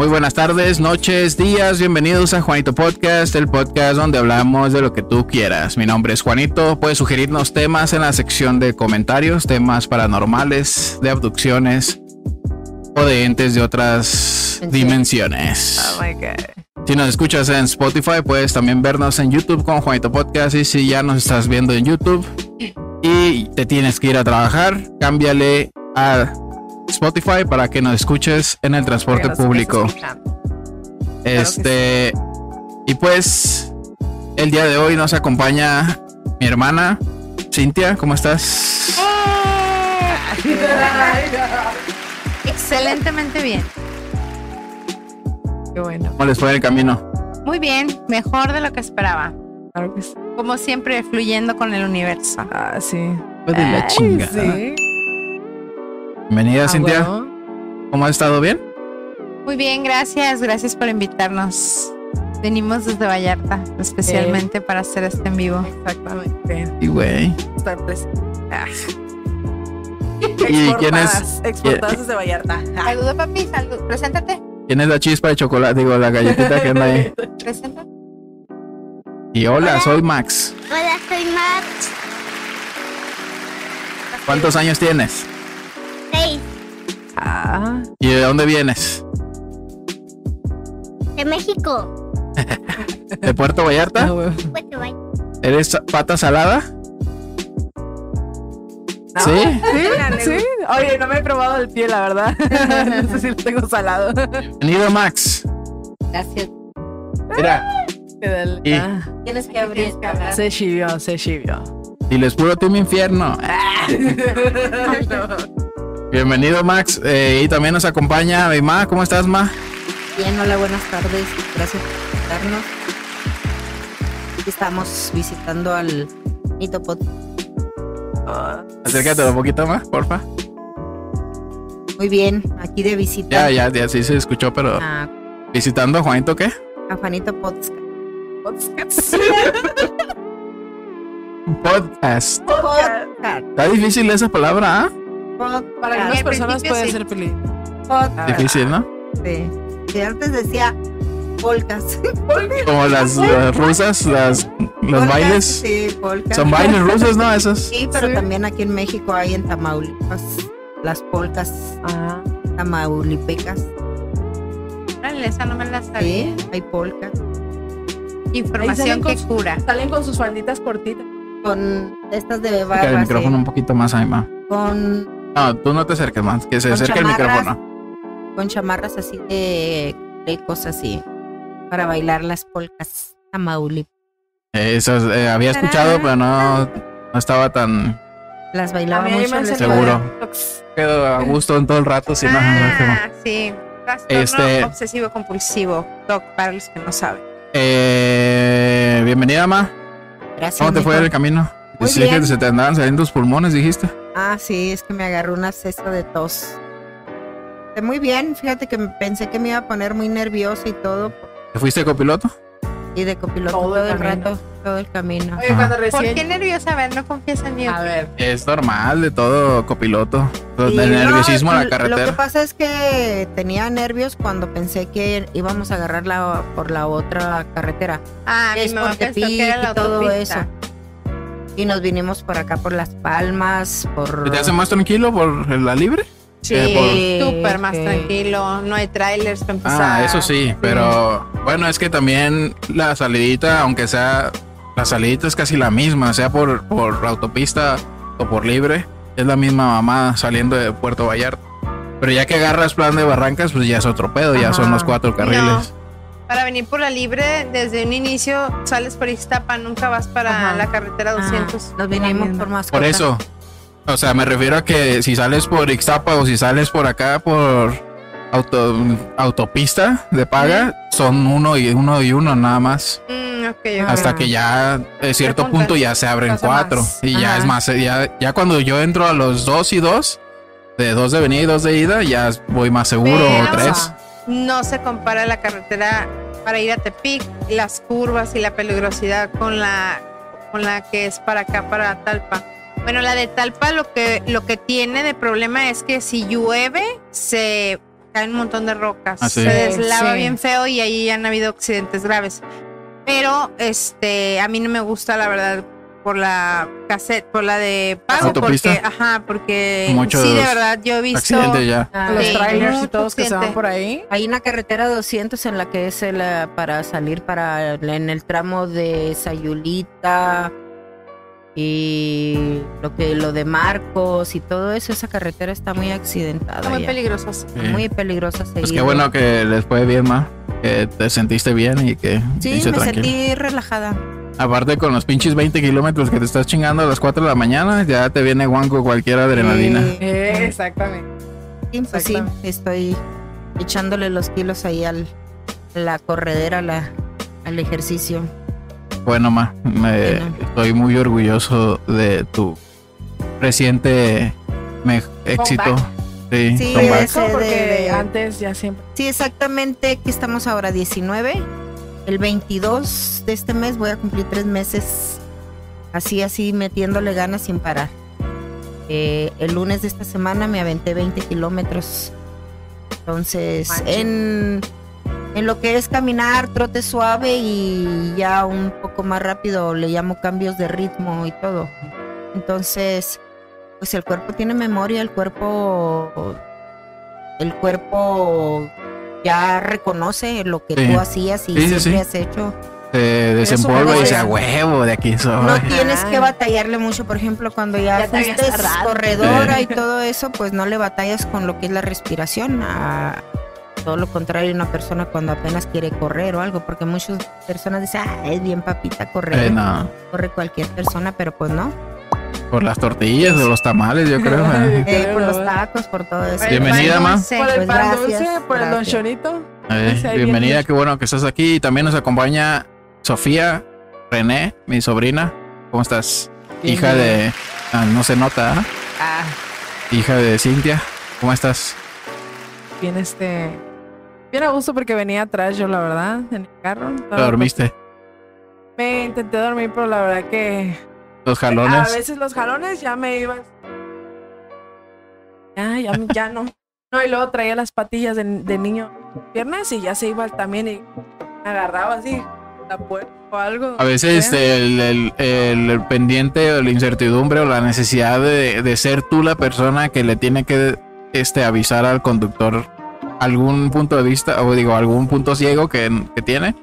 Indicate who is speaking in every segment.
Speaker 1: Muy buenas tardes, noches, días, bienvenidos a Juanito Podcast, el podcast donde hablamos de lo que tú quieras. Mi nombre es Juanito, puedes sugerirnos temas en la sección de comentarios, temas paranormales, de abducciones o de entes de otras dimensiones.
Speaker 2: Oh my god.
Speaker 1: Si nos escuchas en Spotify, puedes también vernos en YouTube con Juanito Podcast. Y si ya nos estás viendo en YouTube y te tienes que ir a trabajar, cámbiale a Spotify para que nos escuches en el transporte público. Este, y pues, el día de hoy nos acompaña mi hermana Cintia. ¿Cómo estás?
Speaker 3: Excelentemente bien.
Speaker 2: Qué bueno.
Speaker 1: ¿Cómo les fue el camino?
Speaker 3: Muy bien, mejor de lo que esperaba.
Speaker 2: Claro que sí.
Speaker 3: Como siempre, fluyendo con el universo.
Speaker 2: Ah, sí.
Speaker 1: Fue de la
Speaker 2: Ay,
Speaker 1: chingada.
Speaker 2: sí.
Speaker 1: Bienvenida,
Speaker 2: Ah,
Speaker 1: Cintia.
Speaker 2: bueno.
Speaker 1: ¿Cómo has estado bien?
Speaker 3: Muy bien, gracias. Gracias por invitarnos. Venimos desde Vallarta, especialmente para hacer este en vivo.
Speaker 2: Exactamente.
Speaker 1: Y güey.
Speaker 2: Estar presente. Ah.
Speaker 1: ¿Y quién es-
Speaker 2: Exportadas, Exportadas desde Vallarta. Ah.
Speaker 3: Saludos, papi. Salud. Preséntate.
Speaker 1: ¿Quién es la chispa de chocolate? Digo, la galletita que anda ahí.
Speaker 3: Preséntate.
Speaker 1: Y hola, soy Max.
Speaker 4: Hola, soy Max.
Speaker 1: ¿Cuántos años tienes?
Speaker 2: Ah,
Speaker 1: ¿Y de dónde vienes?
Speaker 4: De México.
Speaker 1: ¿De Puerto
Speaker 2: ah,
Speaker 1: Vallarta?
Speaker 4: te vaya.
Speaker 1: ¿Eres pata salada?
Speaker 2: No.
Speaker 1: ¿Sí?
Speaker 2: ¿Sí? ¿Sí? Oye, no me he probado el pie, la verdad. no sé si lo tengo salado.
Speaker 1: Bienvenido, Max.
Speaker 3: Gracias.
Speaker 1: Mira, Y-
Speaker 2: Ah,
Speaker 3: Tienes que abrir.
Speaker 2: se chivió, se chivió.
Speaker 1: si les puro tu infierno. Bienvenido, Max. Eh, y también nos acompaña mi ma. ¿Cómo estás, ma?
Speaker 5: Bien, hola, buenas tardes. Gracias por visitarnos. Aquí estamos visitando al Nito Pod.
Speaker 2: Ah,
Speaker 1: Acércate un poquito más, porfa.
Speaker 5: Muy bien, aquí de visita
Speaker 1: Ya, ya, ya sí se escuchó, pero
Speaker 5: A,
Speaker 1: visitando a Juanito, ¿qué?
Speaker 5: a Juanito Podcast.
Speaker 2: podcast.
Speaker 1: Podcast.
Speaker 5: Podcast.
Speaker 1: Está difícil esa palabra, ¿ah?
Speaker 2: Para
Speaker 5: Podcast.
Speaker 2: algunas
Speaker 3: al
Speaker 2: personas puede
Speaker 3: sí.
Speaker 2: ser feliz.
Speaker 1: Difícil, ¿no?
Speaker 5: Sí. Antes decía polcas.
Speaker 1: Como las rusas, las, los
Speaker 5: Polcas,
Speaker 1: bailes.
Speaker 5: Sí, polcas.
Speaker 1: Son bailes rusos, ¿no? Esos.
Speaker 5: Sí, pero
Speaker 2: Sí.
Speaker 5: también aquí en México hay en Tamaulipas las polcas
Speaker 2: Ah,
Speaker 5: tamaulipecas.
Speaker 3: Órale, esa no me la sabía.
Speaker 5: Sí, hay polcas.
Speaker 3: Información que
Speaker 2: con-
Speaker 3: cura.
Speaker 2: salen con sus falditas cortitas.
Speaker 5: Con estas de
Speaker 1: Acerca el micrófono un poquito más ahí, ma.
Speaker 5: Con
Speaker 1: No, tú no te acerques más, que se
Speaker 5: Con
Speaker 1: acerque el micrófono.
Speaker 5: con chamarras así de, de cosas así para bailar las polcas Tamauli.
Speaker 1: Eh, Eso eh, había escuchado, pero no, no estaba tan
Speaker 5: Las bailaba mucho.
Speaker 1: Seguro. Quedo a gusto en todo el rato. Si no.
Speaker 3: Ah, sí. Trastorno
Speaker 1: Este-
Speaker 3: obsesivo compulsivo. TOC, para los que no saben.
Speaker 1: Eh, bienvenida, ma.
Speaker 5: Gracias,
Speaker 1: ¿Cómo te fue el camino?
Speaker 5: Muy
Speaker 1: Sí, que
Speaker 5: bien.
Speaker 1: se te andaban saliendo los pulmones, dijiste.
Speaker 5: Ah, sí, es que me agarró un acceso de tos. Muy bien, fíjate que pensé que me iba a poner muy nerviosa y todo.
Speaker 1: ¿Te fuiste copiloto?
Speaker 5: Y de copiloto
Speaker 2: Todo
Speaker 5: todo,
Speaker 2: el camino.
Speaker 5: rato, todo el camino.
Speaker 2: Oye, cuando
Speaker 3: ¿Por
Speaker 2: recién.
Speaker 3: qué nerviosa? A ver, no confiesa en mí.
Speaker 2: A ver.
Speaker 1: Es normal de todo copiloto. Del
Speaker 5: no,
Speaker 1: nerviosismo a la
Speaker 5: Lo que
Speaker 1: carretera.
Speaker 5: pasa es que tenía nervios cuando pensé que íbamos a agarrarla por la otra carretera.
Speaker 3: Ah, mi
Speaker 5: es
Speaker 3: mamá
Speaker 5: por
Speaker 3: pensó que era la
Speaker 5: y todo
Speaker 3: autopista.
Speaker 5: eso. Y nos vinimos por acá por Las Palmas, por...
Speaker 1: ¿Te hace más tranquilo por la libre?
Speaker 3: Sí,
Speaker 1: Eh,
Speaker 3: súper más
Speaker 5: sí.
Speaker 3: tranquilo. No hay trailers para empezar.
Speaker 1: Ah, eso sí, pero bueno, es que también la salidita, aunque sea la salidita es casi la misma, sea por, por autopista o por libre, es la misma mamá saliendo de Puerto Vallarta. Pero ya que agarras plan de Barrancas, pues ya es otro pedo, ya son los cuatro carriles.
Speaker 3: Para venir por la libre, desde un inicio sales por Iztapa, nunca vas para
Speaker 5: Ajá.
Speaker 3: la carretera
Speaker 5: Ah,
Speaker 3: 200.
Speaker 5: nos vinimos por mascota.
Speaker 1: Por eso, o sea, me refiero a que si sales por Ixtapa o si sales por acá por auto, autopista de paga, son uno y uno y uno nada más.
Speaker 3: Mm.
Speaker 1: Hasta que ya a cierto punto ya se abren
Speaker 3: pasa
Speaker 1: cuatro.
Speaker 3: más.
Speaker 1: Y ya es más, ya, ya cuando yo entro a los dos y dos, de dos de venida y dos de ida, ya voy más seguro,
Speaker 3: Pero-
Speaker 1: o tres.
Speaker 3: No se compara la carretera para ir a Tepic, las curvas y la peligrosidad con la, con la que es para acá, para Talpa. Bueno, la de Talpa lo que, lo que tiene de problema es que si llueve, se caen un montón de rocas.
Speaker 1: Ah, sí.
Speaker 3: Se deslava
Speaker 2: Sí.
Speaker 3: bien feo y ahí han habido accidentes graves. Pero este a mí no me gusta la verdad por la cassette, por la de pago
Speaker 1: ¿Autopista?
Speaker 3: porque ajá, porque
Speaker 1: Muchos
Speaker 3: sí de verdad yo he visto
Speaker 1: ya.
Speaker 2: Ah, los
Speaker 3: Sí,
Speaker 2: trailers y todos que se van por ahí.
Speaker 5: Hay una carretera 200 en la que es el, eh, para salir para en el tramo de Sayulita y lo que lo de Marcos y todo eso, esa carretera está muy accidentada.
Speaker 3: está muy.
Speaker 1: Sí.
Speaker 5: Muy peligrosa
Speaker 1: Pues
Speaker 5: seguir.
Speaker 1: qué bueno que les fue bien, ma. Que te sentiste bien y que
Speaker 5: Sí, me
Speaker 1: tranquilo.
Speaker 5: sentí relajada.
Speaker 1: Aparte con los pinches 20 kilómetros que te estás chingando a las 4 de la mañana, ya te viene guanco cualquier adrenalina.
Speaker 5: Eh,
Speaker 2: exactamente.
Speaker 5: sí, pues sí, estoy echándole los kilos ahí al la corredera, la, al ejercicio.
Speaker 1: Bueno, ma, me-
Speaker 5: Bueno.
Speaker 1: estoy muy orgulloso de tu reciente me- éxito. Sí,
Speaker 5: Sí,
Speaker 2: Eso
Speaker 5: de-
Speaker 2: porque
Speaker 5: de-
Speaker 2: antes ya siempre.
Speaker 5: Sí, exactamente. Aquí estamos ahora 19. El 22 de este mes voy a cumplir tres meses así, así, metiéndole ganas sin parar. Eh, el lunes de esta semana me aventé 20 kilómetros. Entonces, en, en lo que es caminar, trote suave y ya un poco más rápido, le llamo cambios de ritmo y todo. Entonces, pues el cuerpo tiene memoria, el cuerpo, el cuerpo ya reconoce lo que
Speaker 1: Sí.
Speaker 5: tú hacías y
Speaker 1: Sí,
Speaker 5: siempre
Speaker 1: sí.
Speaker 5: has hecho.
Speaker 1: Se desempolva y
Speaker 5: no
Speaker 1: dice a huevo de aquí soy.
Speaker 5: No tienes que batallarle mucho, por ejemplo, cuando ya,
Speaker 2: Ya
Speaker 5: fuiste corredora
Speaker 1: Sí.
Speaker 5: y todo eso, pues no le batallas con lo que es la respiración. A todo lo contrario, una persona cuando apenas quiere correr o algo, porque muchas personas dicen, ah, es bien papita correr,
Speaker 1: Eh, no,
Speaker 5: corre cualquier persona, pero pues no.
Speaker 1: Por las tortillas o los tamales, yo creo. eh.
Speaker 5: Eh, por los tacos, por todo eso.
Speaker 3: El
Speaker 1: Bienvenida, ma.
Speaker 3: dulce.
Speaker 2: Por el
Speaker 5: Pues
Speaker 2: pan
Speaker 5: gracias,
Speaker 2: dulce, por el don
Speaker 5: gracias.
Speaker 2: Chonito.
Speaker 1: Eh,
Speaker 2: Sí, ahí viene
Speaker 1: bienvenida, qué bueno que estás aquí. Y también nos acompaña Sofía René, mi sobrina. ¿Cómo estás? Hija de... ah, no se nota, ¿ah?
Speaker 2: Ah,
Speaker 1: Hija de Cintia. ¿Cómo estás?
Speaker 2: bien este. Bien a gusto porque venía atrás yo, la verdad, en el carro.
Speaker 1: ¿Te dormiste?
Speaker 2: Me intenté dormir, pero la verdad que
Speaker 1: Los
Speaker 2: a
Speaker 1: jalones.
Speaker 2: veces los jalones ya me iban. Ya, ya, ya no. No, y luego traía las patillas de, de niño piernas y ya se iba también y agarraba así la puerta o algo.
Speaker 1: A veces este, el, el- el- el pendiente o la incertidumbre o la necesidad de, de ser tú la persona que le tiene que este, avisar al conductor algún punto de vista o digo algún punto ciego que, que tiene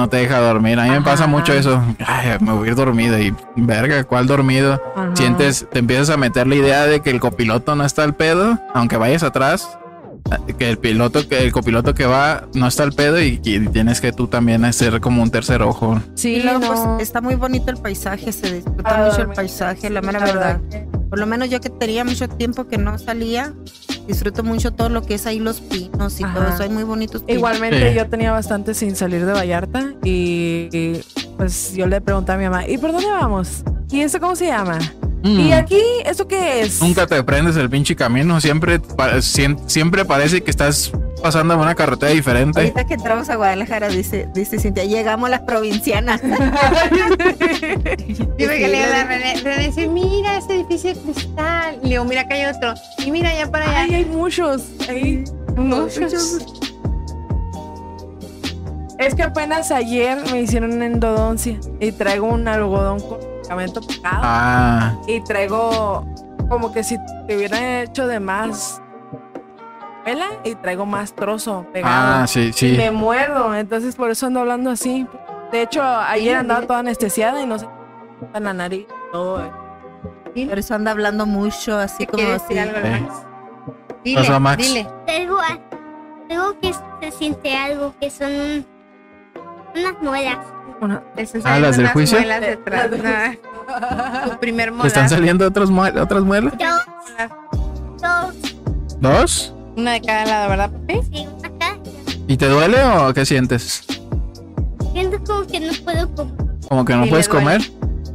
Speaker 1: no te deja dormir. A mí me pasa mucho eso. Ay, me voy a ir dormido y verga, ¿cuál dormido?
Speaker 2: Ajá.
Speaker 1: Sientes, te empiezas a meter la idea de que el copiloto no está al pedo, aunque vayas atrás, que el piloto, que el copiloto que va no está al pedo y, y tienes que tú también hacer como un tercer ojo.
Speaker 2: Sí,
Speaker 5: luego,
Speaker 2: no.
Speaker 5: pues, está muy bonito el paisaje, se disfruta
Speaker 2: Ah,
Speaker 5: mucho el paisaje, la mera
Speaker 2: la
Speaker 5: verdad. Por lo menos yo que tenía mucho tiempo que no salía, disfruto mucho todo lo que es ahí los pinos y todo
Speaker 2: Ajá.
Speaker 5: eso. Hay muy bonitos pinos.
Speaker 2: Igualmente
Speaker 1: Sí.
Speaker 2: yo tenía bastante sin salir de Vallarta y, y, pues yo le pregunté a mi mamá, ¿y por dónde vamos? ¿Y eso cómo se llama? ¿Y
Speaker 1: Mm.
Speaker 2: aquí eso qué es?
Speaker 1: Nunca te prendes el pinche camino, siempre, siempre parece que estás pasando en una carretera diferente.
Speaker 5: Ahorita que entramos a Guadalajara, dice, dice Cintia, llegamos las provincianas.
Speaker 3: Yo me que le digo a la René, René dice, mira ese edificio de cristal. Y le digo, mira, acá hay otro. Y mira allá para allá.
Speaker 2: Ay, hay muchos. Hay
Speaker 3: muchos.
Speaker 2: Es que apenas ayer me hicieron endodoncia y traigo un algodón con medicamento pegado
Speaker 1: Ah,
Speaker 2: y traigo como que si te hubiera hecho de más pela y traigo más trozo pegado.
Speaker 1: ah, sí,
Speaker 2: Y
Speaker 1: sí.
Speaker 2: me muerdo, entonces por eso ando hablando así. De hecho, ayer andaba toda anestesiada y no se en la nariz. todo.
Speaker 5: Por eso anda hablando mucho, así
Speaker 3: ¿Qué
Speaker 5: como así.
Speaker 3: decir algo,
Speaker 1: Eh.
Speaker 3: Dile,
Speaker 1: Pasó, Max.
Speaker 3: dile.
Speaker 4: Algo, algo que se siente algo que son un- unas muelas.
Speaker 2: Una-
Speaker 1: Ah, ¿las
Speaker 3: saliendo
Speaker 1: del juicio?
Speaker 3: muelas detrás. No, tu primer
Speaker 1: ¿Te
Speaker 3: molar.
Speaker 1: están saliendo otras, mue- otras muelas?
Speaker 4: Dos, dos,
Speaker 1: ¿Dos?
Speaker 3: Una de cada lado, ¿verdad, papi?
Speaker 4: sí, acá.
Speaker 1: ¿Y te duele o qué sientes?
Speaker 4: Siento como que no puedo comer
Speaker 1: ¿Como que no
Speaker 3: Sí,
Speaker 1: puedes comer?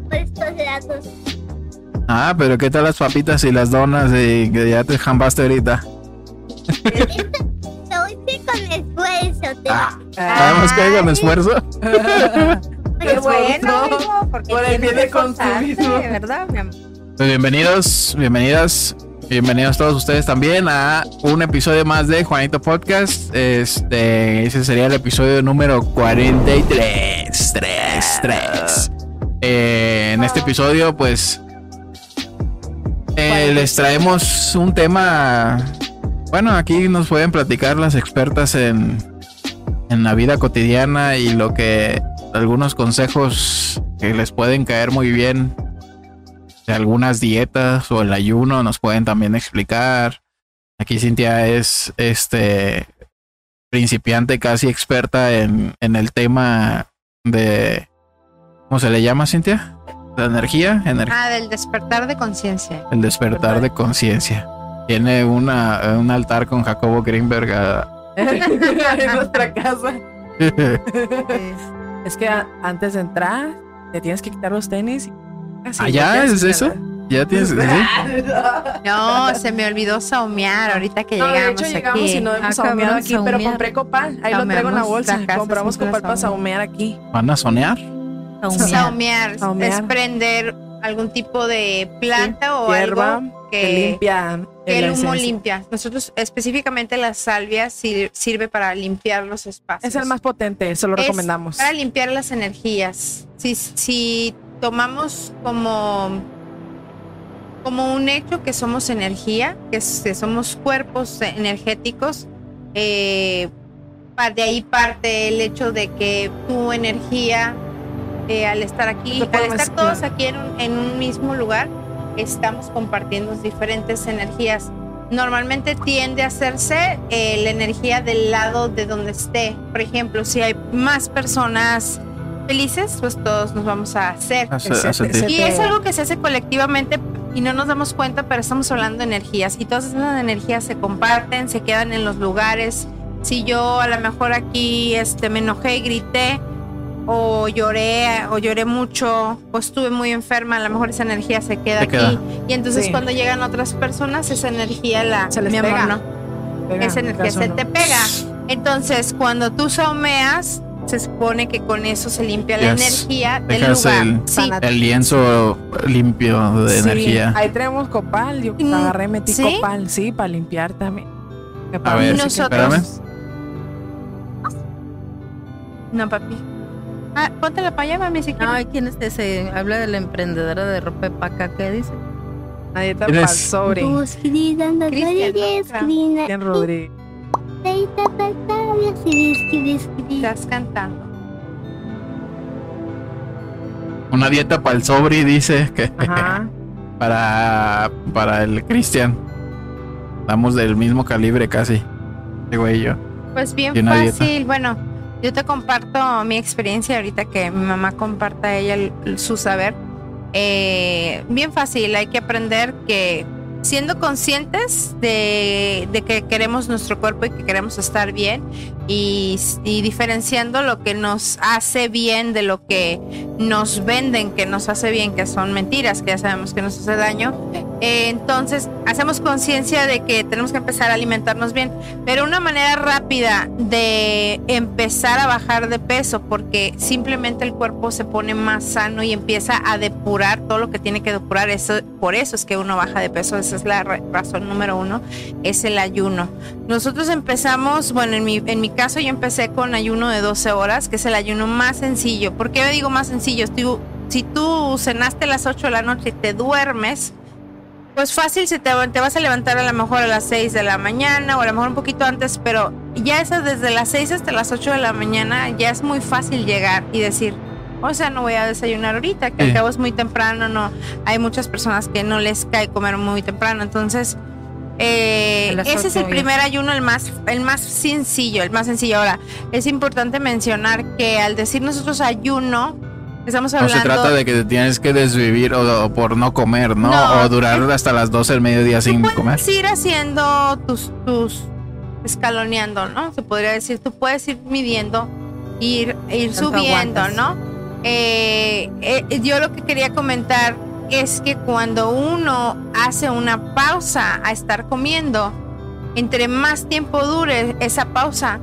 Speaker 4: por estos lados.
Speaker 1: Ah, pero ¿qué tal las papitas y las donas y que ya te jambaste ahorita?
Speaker 4: Lo hice con esfuerzo. te-
Speaker 1: Ah, Sabemos que hay con esfuerzo.
Speaker 5: Qué bueno, amigo, porque
Speaker 2: por el
Speaker 5: tienes
Speaker 2: bien de
Speaker 5: que esforzarte,
Speaker 2: consumismo.
Speaker 5: ¿verdad, mi amor?
Speaker 1: Pues bienvenidos, bienvenidas. Bienvenidos todos ustedes también a un episodio más de Juanito Podcast. Este, ese sería el episodio número 43. 3, 3. Eh, en este episodio, pues, eh, les traemos un tema. Bueno, aquí nos pueden platicar las expertas en, en la vida cotidiana y lo que algunos consejos que les pueden caer muy bien algunas dietas o el ayuno nos pueden también explicar. Aquí Cintia es este principiante casi experta en, en el tema de ¿cómo se le llama Cintia? ¿La energía? Ener-
Speaker 3: Ah, del despertar de conciencia.
Speaker 1: el despertar de conciencia. Tiene una, un altar con Jacobo Greenberg. a-
Speaker 2: en nuestra casa. Es que a- antes de entrar, te tienes que quitar los tenis. y- así,
Speaker 1: ¿Ah, ¿Es eso? ¿Ya tienes? ¿sí?
Speaker 3: No, se me olvidó saumear ahorita que
Speaker 2: No, de
Speaker 3: llegamos,
Speaker 2: hecho llegamos
Speaker 3: aquí.
Speaker 2: y no hemos
Speaker 5: Ah,
Speaker 2: saumeado
Speaker 5: cabrón,
Speaker 2: aquí, pero compré copal. Ahí lo traigo en la bolsa.
Speaker 3: la
Speaker 2: Compramos copal para saumear aquí.
Speaker 1: ¿Van a sonear?
Speaker 5: saumear.
Speaker 3: Saumear,
Speaker 2: Saumear.
Speaker 3: es prender algún tipo de planta o
Speaker 2: Hierba
Speaker 3: algo
Speaker 2: que,
Speaker 3: que,
Speaker 2: limpia.
Speaker 3: que el humo limpia. Nosotros específicamente la salvia sir- sirve para limpiar los espacios.
Speaker 2: Es el más potente, eso lo
Speaker 3: Es
Speaker 2: recomendamos.
Speaker 3: Para limpiar las energías. Si, si tomamos como, como un hecho que somos energía, que, somos cuerpos energéticos, eh, de ahí parte el hecho de que tu energía, eh, al estar aquí, al estar
Speaker 2: mezclar.
Speaker 3: todos aquí en un, en un mismo lugar, estamos compartiendo diferentes energías. Normalmente tiende a hacerse eh, la energía del lado de donde esté. Por ejemplo, si hay más personas felices, pues todos nos vamos a hacer.
Speaker 1: A, a
Speaker 3: Y es algo que se hace colectivamente y no nos damos cuenta, pero estamos hablando de energías y todas esas energías se comparten, se quedan en los lugares. Si yo a lo mejor aquí este, me enojé y grité o lloré o lloré mucho o estuve muy enferma, a lo mejor esa energía se queda
Speaker 1: Se
Speaker 3: aquí.
Speaker 1: queda.
Speaker 3: Y entonces
Speaker 2: Sí.
Speaker 3: cuando llegan otras personas, esa energía la...
Speaker 2: Se les
Speaker 3: mi amor,
Speaker 2: pega.
Speaker 3: no.
Speaker 2: Pega,
Speaker 3: esa energía se
Speaker 2: no.
Speaker 3: te pega. Entonces, cuando tú saumeas, se supone que con eso se limpia la
Speaker 1: Yes.
Speaker 3: energía del
Speaker 1: Dejas
Speaker 3: lugar.
Speaker 1: el-
Speaker 3: Sí,
Speaker 1: El lienzo limpio de
Speaker 2: Sí,
Speaker 1: energía.
Speaker 2: Ahí tenemos copal. Yo
Speaker 3: Mm,
Speaker 2: agarré, metí
Speaker 3: ¿sí?
Speaker 2: copal, sí, para limpiar también.
Speaker 1: A ver,
Speaker 3: nosotros-
Speaker 1: espérame.
Speaker 3: No, papi. Ah, ponte la allá, mami, si quieres.
Speaker 5: Ay, ¿quién es ese? Habla de la emprendedora de ropa paca. ¿Qué dice?
Speaker 2: Nadie está
Speaker 1: ¿Quién
Speaker 2: para
Speaker 1: es?
Speaker 2: sobre.
Speaker 3: Claro.
Speaker 4: Cristian,
Speaker 2: Cristian Rodríguez.
Speaker 3: Estás cantando.
Speaker 1: Una dieta para el sobri dice que
Speaker 2: Ajá.
Speaker 1: para, para el Cristian. Estamos del mismo calibre casi. Güey y yo.
Speaker 3: Pues bien
Speaker 1: Y una dieta.
Speaker 3: fácil. Bueno, yo te comparto mi experiencia ahorita que mi mamá comparta ella el- el- su saber. Eh, bien fácil, hay que aprender que siendo conscientes de, de que queremos nuestro cuerpo y que queremos estar bien y, y diferenciando lo que nos hace bien de lo que nos venden que nos hace bien, que son mentiras, que ya sabemos que nos hace daño. Entonces, hacemos conciencia de que tenemos que empezar a alimentarnos bien, pero una manera rápida de empezar a bajar de peso, porque simplemente el cuerpo se pone más sano y empieza a depurar todo lo que tiene que depurar. Eso, por eso es que uno baja de peso, esa es la ra- razón número uno, es el ayuno. Nosotros empezamos, bueno, en mi, en mi caso yo empecé con ayuno de 12 horas, que es el ayuno más sencillo. ¿Por qué digo más sencillo? Si tú cenaste a las 8 de la noche y te duermes, pues fácil, se te, te vas a levantar a lo mejor a las 6 de la mañana o a lo mejor un poquito antes, pero ya esas desde las 6 hasta las 8 de la mañana ya es muy fácil llegar y decir, o sea, no voy a desayunar ahorita, que
Speaker 1: Sí.
Speaker 3: al cabo es muy temprano, no, hay muchas personas que no les cae comer muy temprano, entonces eh, ese es el primer ayuno, el más, el más sencillo, el más sencillo. Ahora, es importante mencionar que al decir nosotros ayuno, estamos
Speaker 1: No
Speaker 3: hablando
Speaker 1: se trata de que te tienes que desvivir o, o por no comer, ¿no?
Speaker 3: No.
Speaker 1: O durar hasta las 12 del mediodía sin
Speaker 3: puedes
Speaker 1: comer.
Speaker 3: ir haciendo tus, tus escaloneando, ¿no? Se podría decir, tú puedes ir midiendo, ir, ir
Speaker 5: ¿Cuánto
Speaker 3: subiendo,
Speaker 5: aguantas?
Speaker 3: ¿no? Eh, eh, yo lo que quería comentar es que cuando uno hace una pausa a estar comiendo, entre más tiempo dure esa pausa,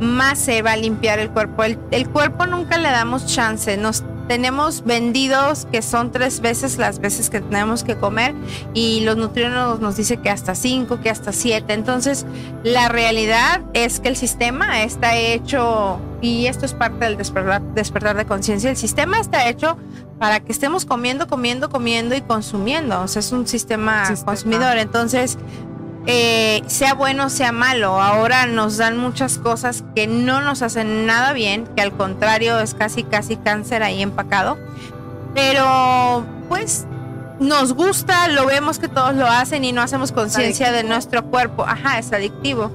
Speaker 3: más se va a limpiar el cuerpo. El, el cuerpo nunca le damos chance, nos tenemos vendidos que son tres veces las veces que tenemos que comer y los nutriólogos nos dicen que hasta cinco, que hasta siete. Entonces, la realidad es que el sistema está hecho, y esto es parte del despertar, despertar de conciencia, el sistema está hecho para que estemos comiendo, comiendo, comiendo y consumiendo. O sea, es un sistema
Speaker 2: Sistema.
Speaker 3: consumidor. Entonces, eh, sea bueno, sea malo, ahora nos dan muchas cosas que no nos hacen nada bien, que al contrario es casi, casi cáncer ahí empacado. Pero, pues, nos gusta, lo vemos que todos lo hacen y no hacemos conciencia de nuestro cuerpo. Ajá, es adictivo.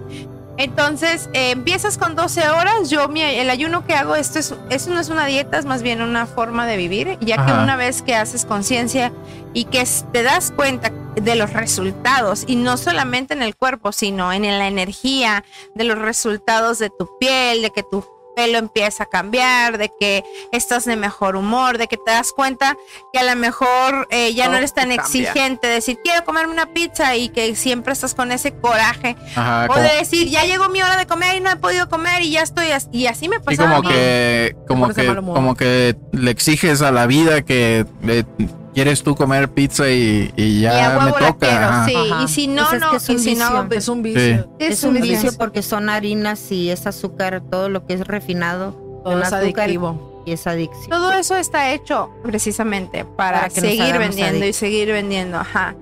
Speaker 3: Entonces, eh, empiezas con 12 horas. Yo, mi, el ayuno que hago, esto es, eso no es una dieta, es más bien una forma de vivir, ya que una vez que haces conciencia y que te das cuenta de los resultados, y no solamente en el cuerpo, sino en la energía, de los resultados de tu piel, de que tu pelo empieza a cambiar, de que estás de mejor humor, de que te das cuenta que a lo mejor eh, ya no eres tan
Speaker 2: cambia.
Speaker 3: exigente, de decir quiero comerme una pizza y que siempre estás con ese coraje
Speaker 1: Ajá,
Speaker 3: o
Speaker 1: como,
Speaker 3: de decir, ya llegó mi hora de comer y no he podido comer y ya estoy así. Y así me
Speaker 1: y
Speaker 3: pasaba
Speaker 1: como
Speaker 3: a mí.
Speaker 1: que, como
Speaker 2: pones de
Speaker 1: que,
Speaker 2: mal humor.
Speaker 1: como que le exiges a la vida que eh, quieres tú comer pizza y, y
Speaker 3: y
Speaker 1: ya me toca.
Speaker 3: quiero,
Speaker 1: ajá.
Speaker 3: sí.
Speaker 2: Ajá.
Speaker 3: Y si no,
Speaker 5: Pues es
Speaker 3: no,
Speaker 5: que es
Speaker 3: y
Speaker 5: un
Speaker 3: si no,
Speaker 5: vicio.
Speaker 3: pues,
Speaker 2: Es un vicio.
Speaker 5: Es un vicio
Speaker 3: vicio.
Speaker 5: porque son harinas y es azúcar, todo lo que es refinado
Speaker 2: Todo es adictivo.
Speaker 5: y es adicción.
Speaker 3: Todo eso está hecho precisamente para,
Speaker 5: Para que nos
Speaker 3: seguir vendiendo y seguir vendiendo. Ajá.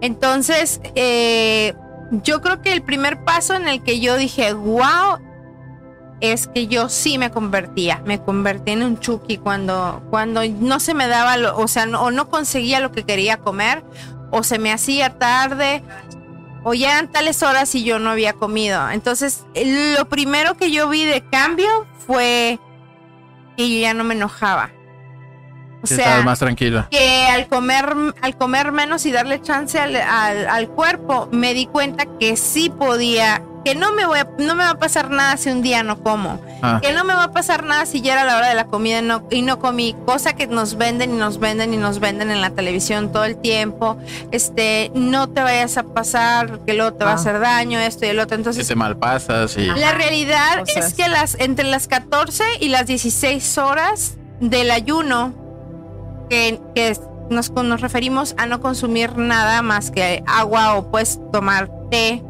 Speaker 3: Entonces, eh, yo creo que el primer paso en el que yo dije, wow, es que yo sí me convertía, me convertí en un chucky cuando, cuando no se me daba, lo- o sea, no, o no conseguía lo que quería comer, o se me hacía tarde, o ya eran tales horas y yo no había comido. Entonces, lo primero que yo vi de cambio fue que yo ya no me enojaba. O
Speaker 1: Sí,
Speaker 3: sea,
Speaker 1: más tranquila.
Speaker 3: que al comer, al comer menos y darle chance al, al- al cuerpo, me di cuenta que sí podía, que no me voy a- no me va a pasar nada si un día no como,
Speaker 1: Ah.
Speaker 3: que no me va a pasar nada si ya era la hora de la comida y no, y no comí, cosa que nos venden y nos venden y nos venden en la televisión todo el tiempo, este, no te vayas a pasar, que luego te va a
Speaker 2: Ah.
Speaker 3: hacer daño, esto y el otro, entonces
Speaker 1: te malpasas y
Speaker 3: la realidad
Speaker 2: O sea,
Speaker 3: es que las entre las 14 y las 16 horas del ayuno, que, que nos, nos referimos a no consumir nada más que agua o pues tomar té,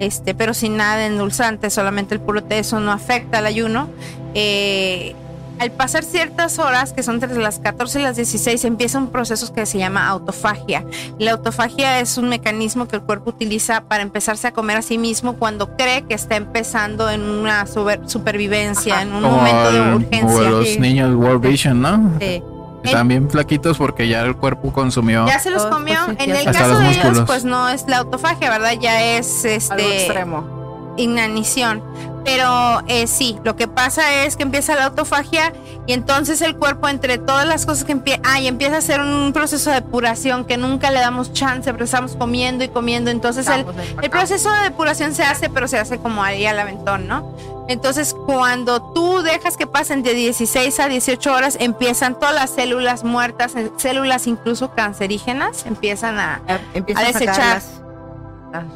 Speaker 3: este, pero sin nada de endulzante, solamente el puro té, eso no afecta al ayuno. Eh, al pasar ciertas horas, que son entre las 14 y las 16, empieza un proceso que se llama autofagia. La autofagia es un mecanismo que el cuerpo utiliza para empezarse a comer a sí mismo cuando cree que está empezando en una super- supervivencia,
Speaker 2: Ajá.
Speaker 3: en un
Speaker 1: como,
Speaker 3: momento de
Speaker 1: el- como
Speaker 3: urgencia.
Speaker 1: los niños World Vision, ¿no?
Speaker 5: Sí.
Speaker 1: Están bien flaquitos porque ya el cuerpo consumió.
Speaker 3: Ya se los
Speaker 5: Oh,
Speaker 3: comió.
Speaker 5: pues sí,
Speaker 3: en el caso
Speaker 1: los
Speaker 3: de ellos, pues no es la autofagia, ¿verdad? Ya es
Speaker 2: Algo
Speaker 3: este
Speaker 2: extremo.
Speaker 3: inanición. Pero eh, sí, lo que pasa es que empieza la autofagia y entonces el cuerpo entre todas las cosas que empieza, ah, y empieza a hacer un proceso de depuración que nunca le damos chance, pero estamos comiendo y comiendo. Entonces el, el proceso de depuración se hace, pero se hace como ahí al aventón, ¿no? Entonces, cuando tú dejas que pasen de 16 a 18 horas, empiezan todas las células muertas, eh, células incluso cancerígenas, empiezan a...
Speaker 5: Empieza
Speaker 3: A
Speaker 5: a,
Speaker 3: desechar.
Speaker 5: sacarlas.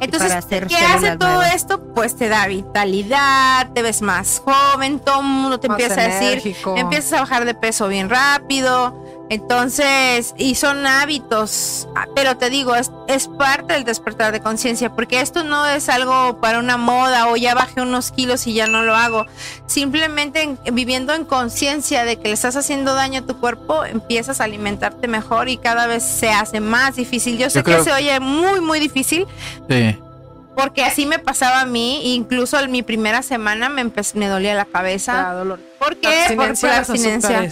Speaker 3: Entonces,
Speaker 5: hacer
Speaker 3: ¿qué hace todo
Speaker 5: nuevas.
Speaker 3: esto? Pues te da vitalidad, te ves más joven, todo el mundo te
Speaker 2: Más
Speaker 3: empieza a decir, empiezas a bajar de peso bien rápido. Entonces, y son hábitos, Ah, pero te digo, es, es parte del despertar de conciencia, porque esto no es algo para una moda o ya bajé unos kilos y ya no lo hago. Simplemente en- viviendo en conciencia de que le estás haciendo daño a tu cuerpo, empiezas a alimentarte mejor y cada vez se hace más difícil. Yo sé
Speaker 1: Yo
Speaker 3: que se oye muy, muy difícil,
Speaker 1: Sí.
Speaker 3: Porque así me pasaba a mí, incluso en mi primera semana me, me dolía la cabeza.
Speaker 2: Dolor.
Speaker 3: ¿Por qué? Por, la abstinencia.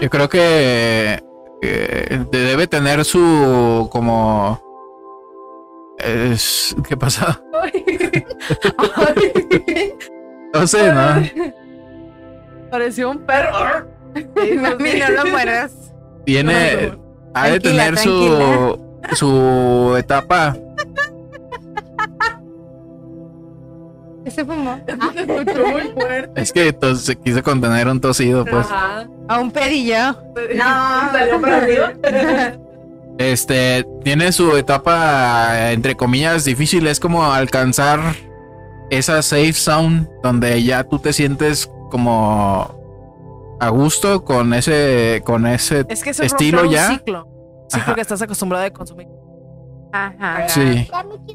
Speaker 1: Yo creo que eh, debe tener su como es ¿qué pasa? No sé, ¿no?
Speaker 2: Pareció un perro.
Speaker 3: Mami, no lo mueras.
Speaker 1: Tiene ha de
Speaker 3: Tranquila,
Speaker 1: tener su su etapa
Speaker 3: Ese fumó.
Speaker 2: Se escuchó muy fuerte.
Speaker 1: es que entonces se quiso contener un tosido pues
Speaker 2: Ajá.
Speaker 3: A un pedillo.
Speaker 2: No. Salió para arriba.
Speaker 1: este tiene su etapa entre comillas difícil es como alcanzar esa safe zone donde ya tú te sientes como a gusto con ese, con ese
Speaker 2: Es que eso es
Speaker 1: estilo
Speaker 2: romper un
Speaker 1: ya.
Speaker 2: ciclo. Ciclo
Speaker 1: Ajá.
Speaker 2: que estás acostumbrado a consumir.
Speaker 3: Ajá.
Speaker 1: Sí.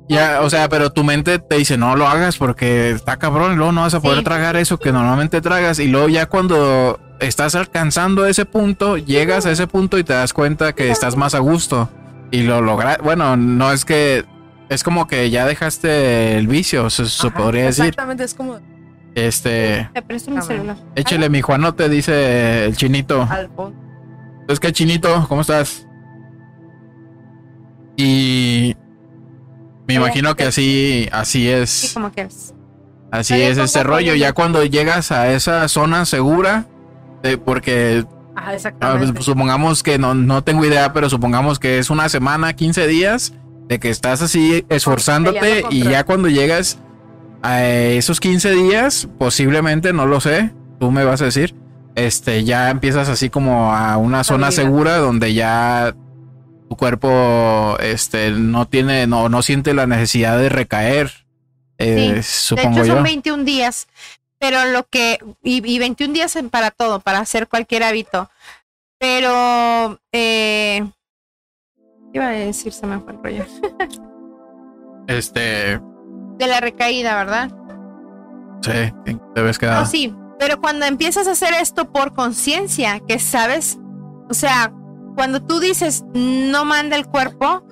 Speaker 1: Ya, o sea, pero tu mente te dice, no lo hagas porque está cabrón y luego no vas a poder
Speaker 3: Sí.
Speaker 1: tragar eso que normalmente tragas. Y luego ya cuando estás alcanzando ese punto, llegas a ese punto y te das cuenta que estás más a gusto. Y lo logras. Bueno, no es que. Es como que ya dejaste el vicio, se, se
Speaker 2: Ajá,
Speaker 1: podría decir.
Speaker 2: Exactamente, es como
Speaker 1: Este.
Speaker 3: Te presto mi celular.
Speaker 1: Échele, mi Juan, no te dice el chinito.
Speaker 2: al.
Speaker 1: Es que chinito, ¿cómo estás? Y. Me imagino que así, así
Speaker 3: Sí,
Speaker 1: es.
Speaker 3: como quieras.
Speaker 1: Así es
Speaker 2: apoyo
Speaker 1: rollo. Ya cuando llegas a esa zona segura, eh, porque ah,
Speaker 2: exactamente.
Speaker 1: pues, supongamos que no, no tengo idea, pero supongamos que es una semana, 15 días, de que estás así esforzándote y ya cuando llegas a esos 15 días, posiblemente, no lo sé, tú me vas a decir, este, ya empiezas así como a una zona segura donde ya tu cuerpo, este, no tiene, no, no siente la necesidad de recaer. eh,
Speaker 3: De
Speaker 1: supongo
Speaker 3: hecho,
Speaker 1: yo.
Speaker 3: son 21 días. Pero lo que. Y, y 21 días para todo, para hacer cualquier hábito. Pero. Eh, ¿Qué iba a decir? Se me fue el rollo.
Speaker 1: Este,
Speaker 3: De la recaída, ¿verdad?
Speaker 1: sí, te ves
Speaker 3: No,
Speaker 1: quedado.
Speaker 3: sí, pero cuando empiezas a hacer esto por conciencia, que sabes, o sea, cuando tú dices no manda el cuerpo,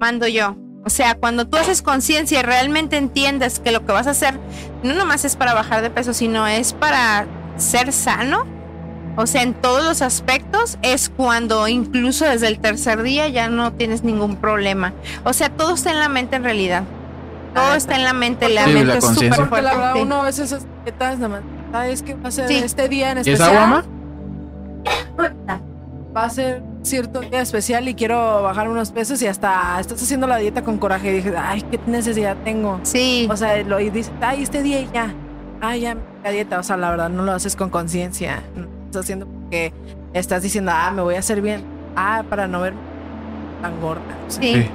Speaker 3: mando yo. O sea, cuando tú haces conciencia y realmente entiendes que lo que vas a hacer no nomás es para bajar de peso, sino es para ser sano, o sea, en todos los aspectos, es cuando incluso desde el tercer día ya no tienes ningún problema. O sea, todo está en la mente en realidad. Todo
Speaker 2: Ah,
Speaker 3: está en la mente, la
Speaker 1: Sí,
Speaker 3: mente
Speaker 1: la
Speaker 3: es súper.
Speaker 2: Porque la verdad,
Speaker 3: fuerte.
Speaker 2: uno a veces es etiquetas nada más. Ah, es que va a ser
Speaker 3: Sí.
Speaker 2: este día en
Speaker 1: ¿Y es
Speaker 2: especial.
Speaker 1: agua, ma?
Speaker 2: Va a ser cierto día especial y quiero bajar unos pesos y hasta estás haciendo la dieta con coraje. Y dije, ay, qué necesidad tengo.
Speaker 3: Sí.
Speaker 2: O sea, lo y dices, ay, este día y ya. Ay, ya, la dieta. O sea, la verdad, no lo haces con conciencia. No lo estás haciendo porque estás diciendo, ah, me voy a hacer bien. Ah, para no ver tan gorda. O sea,
Speaker 3: Sí.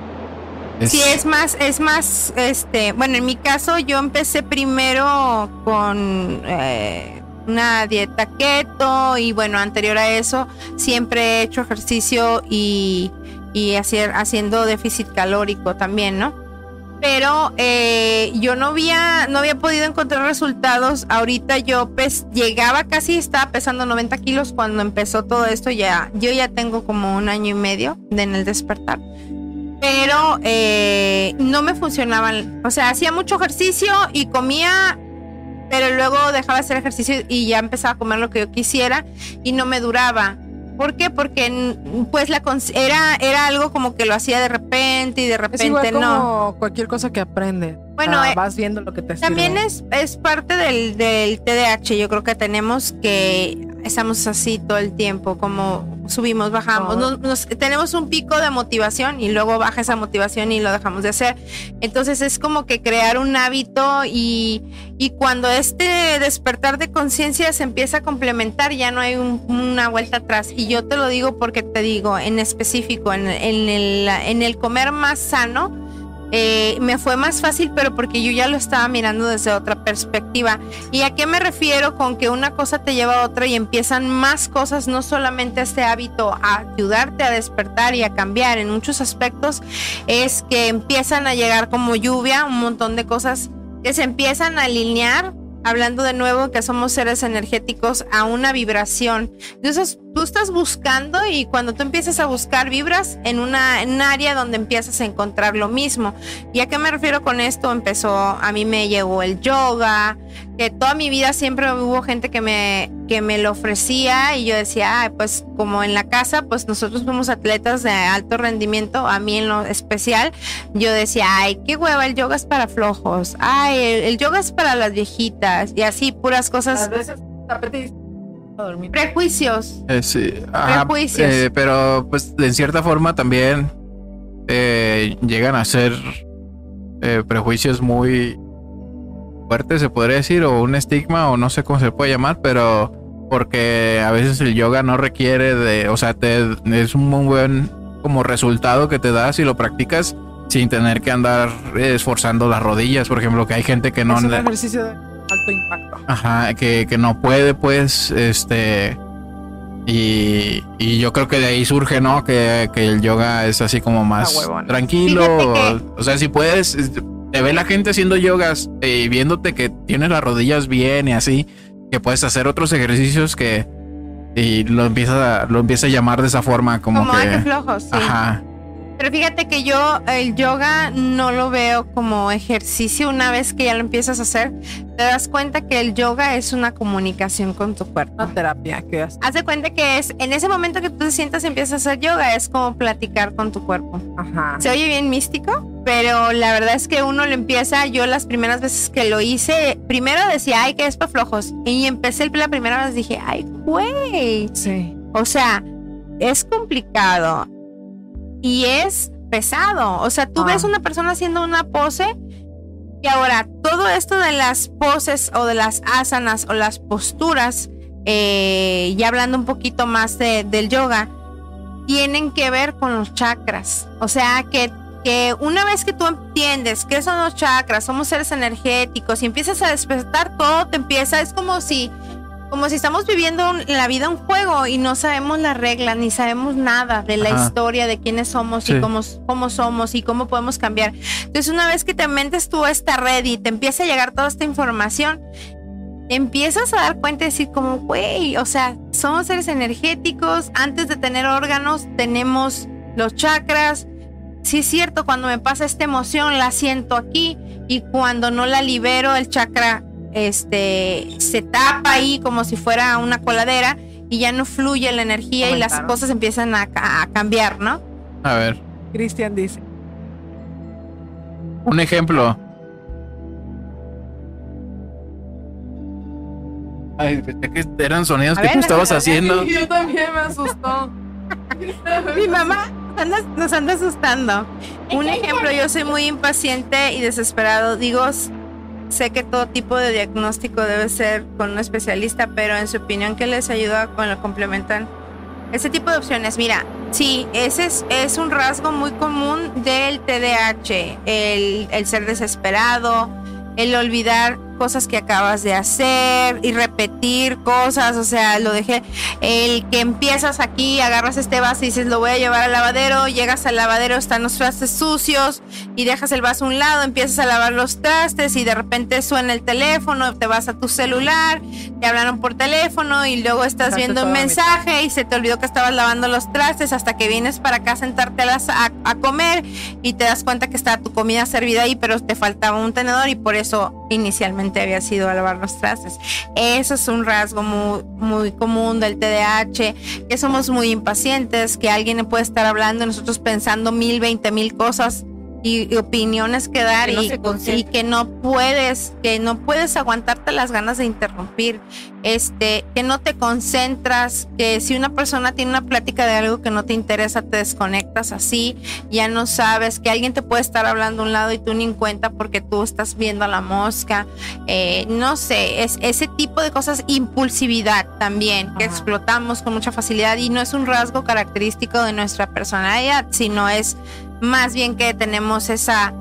Speaker 3: Sí, es más, es más, este, bueno, en mi caso yo empecé primero con eh, una dieta keto y bueno, anterior a eso siempre he hecho ejercicio y, y hacer, haciendo déficit calórico también, ¿no? Pero eh, yo no había, no había podido encontrar resultados. Ahorita yo pes, llegaba casi, estaba pesando 90 kilos cuando empezó todo esto. Ya, yo ya tengo como un año y medio de en el despertar pero eh, no me funcionaban. O sea, hacía mucho ejercicio y comía, pero luego dejaba de hacer ejercicio y ya empezaba a comer lo que yo quisiera y no me duraba. ¿Por qué? Porque mm, pues la era, era algo como que lo hacía de repente y de
Speaker 2: Es
Speaker 3: repente
Speaker 2: igual como
Speaker 3: no.
Speaker 2: cualquier cosa que aprendes.
Speaker 3: Bueno,
Speaker 2: Ah,
Speaker 3: eh,
Speaker 2: vas viendo lo que te
Speaker 3: También
Speaker 2: sirve.
Speaker 3: es, es parte del, del TDAH. Yo creo que tenemos que estamos así todo el tiempo, como subimos, bajamos.
Speaker 2: No.
Speaker 3: Nos- nos- tenemos un pico de motivación y luego baja esa motivación y lo dejamos de hacer. Entonces es como que crear un hábito y, y cuando este despertar de conciencia se empieza a complementar, ya no hay un- una vuelta atrás. Y yo te lo digo porque te digo, en específico, en, en el, en el comer más sano, eh, me fue más fácil, pero porque yo ya lo estaba mirando desde otra perspectiva. ¿Y a qué me refiero con que una cosa te lleva a otra y empiezan más cosas, no solamente este hábito a ayudarte a despertar y a cambiar en muchos aspectos, es que empiezan a llegar como lluvia un montón de cosas que se empiezan a alinear. Hablando de nuevo que somos seres energéticos a una vibración. Entonces tú estás buscando y cuando tú empiezas a buscar vibras en una en área donde empiezas a encontrar lo mismo. ¿Y a qué me refiero con esto? Empezó, a mí me llegó el yoga, que toda mi vida siempre hubo gente que me, que me lo ofrecía y yo decía, "Ay, pues como en la casa, pues nosotros fuimos atletas de alto rendimiento, a mí en lo especial, yo decía, ay, qué hueva, el yoga es para flojos, ay, el, yoga es para las viejitas y así, puras cosas,
Speaker 2: veces a dormir.
Speaker 3: prejuicios.
Speaker 1: Eh, sí, ajá,
Speaker 3: Prejuicios.
Speaker 1: eh, pero pues en cierta forma también eh, llegan a ser eh, prejuicios muy fuertes, se podría decir, o un estigma, o no sé cómo se puede llamar, pero porque a veces el yoga no requiere de, o sea, te, es un muy buen como resultado que te da si lo practicas sin tener que andar esforzando las rodillas, por ejemplo, que hay gente que no...
Speaker 2: es un ejercicio de alto impacto.
Speaker 1: Ajá, que, que no puede, pues, este, Y, y yo creo que de ahí surge, ¿no? Que, que el yoga es así como más tranquilo. O sea, si puedes, es- te ve la gente haciendo yogas eh, y viéndote que tienes las rodillas bien y así, que puedes hacer otros ejercicios que y lo empieza a, lo empieza a llamar de esa forma como,
Speaker 3: Como
Speaker 1: que
Speaker 3: ay, qué flojos, sí.
Speaker 1: ajá
Speaker 3: Pero fíjate que yo el yoga no lo veo como ejercicio. Una vez que ya lo empiezas a hacer, te das cuenta que el yoga es una comunicación con tu cuerpo.
Speaker 2: Una terapia que haces.
Speaker 3: Haz de cuenta que es en ese momento que tú te sientas y empiezas a hacer yoga, es como platicar con tu cuerpo.
Speaker 2: Ajá.
Speaker 3: Se oye bien místico, pero la verdad es que uno lo empieza. Yo las primeras veces que lo hice, primero decía, ay, que es para flojos. Y empecé la primera vez, dije, ay, güey.
Speaker 2: Sí.
Speaker 3: O sea, es complicado y es pesado. O sea, tú
Speaker 2: Ah.
Speaker 3: ves una persona haciendo una pose y ahora todo esto de las poses o de las asanas o las posturas, eh, ya hablando un poquito más de- del yoga, tienen que ver con los chakras. O sea, que, que una vez que tú entiendes qué son los chakras, somos seres energéticos y empiezas a despertar, todo te empieza, es como si como si estamos viviendo la vida un juego y no sabemos las reglas ni sabemos nada de la
Speaker 1: Ajá.
Speaker 3: historia de quiénes somos
Speaker 1: Sí.
Speaker 3: y cómo, cómo somos y cómo podemos cambiar. Entonces una vez que te metes tú a esta red y te empieza a llegar toda esta información, empiezas a dar cuenta y decir como, güey, o sea, somos seres energéticos, antes de tener órganos tenemos los chakras. Sí es cierto, cuando me pasa esta emoción la siento aquí y cuando no la libero el chakra este se tapa ahí como si fuera una coladera y ya no fluye la energía y las cosas empiezan a, ca- a cambiar, ¿no?
Speaker 1: a ver
Speaker 2: Cristian dice.
Speaker 1: un ejemplo Ay, pensé que eran sonidos
Speaker 3: A
Speaker 1: que
Speaker 3: ver,
Speaker 1: tú estabas haciendo.
Speaker 2: Yo también me asustó.
Speaker 3: Mi mamá anda- nos anda asustando. Un ejemplo, yo soy muy impaciente y desesperado. Digo, sé que todo tipo de diagnóstico debe ser con un especialista, pero en su opinión, ¿qué les ayuda con lo complementan? Ese tipo de opciones, mira, sí, ese es, un rasgo muy común del TDAH, el ser desesperado, el olvidar cosas que acabas de hacer y repetir cosas, o sea, lo dejé, el que empiezas aquí, agarras este vaso y dices, lo voy a llevar al lavadero, llegas al lavadero, están los trastes sucios y dejas el vaso a un lado, empiezas a lavar los trastes y de repente suena el teléfono, te vas a tu celular, te hablaron por teléfono y luego estás viendo un mensaje y se te olvidó que estabas lavando los trastes hasta que vienes para acá a sentarte a, a comer y te das cuenta que está tu comida servida ahí, pero te faltaba un tenedor y por eso inicialmente había sido a lavar los trastes. Eso es un rasgo muy, muy común del TDAH, que somos muy impacientes, que alguien puede estar hablando nosotros pensando mil, veinte mil cosas y, y opiniones que dar
Speaker 5: Que no
Speaker 3: y, que no puedes, que no puedes aguantarte las ganas de interrumpir, este, que no te concentras, que si una persona tiene una plática de algo que no te interesa, te desconectas así, ya no sabes, que alguien te puede estar hablando a un lado y tú ni en cuenta porque tú estás viendo a la mosca, eh, no sé, es ese tipo de cosas, impulsividad también, que explotamos con mucha facilidad y no es un rasgo característico de nuestra personalidad, sino es más bien que tenemos esa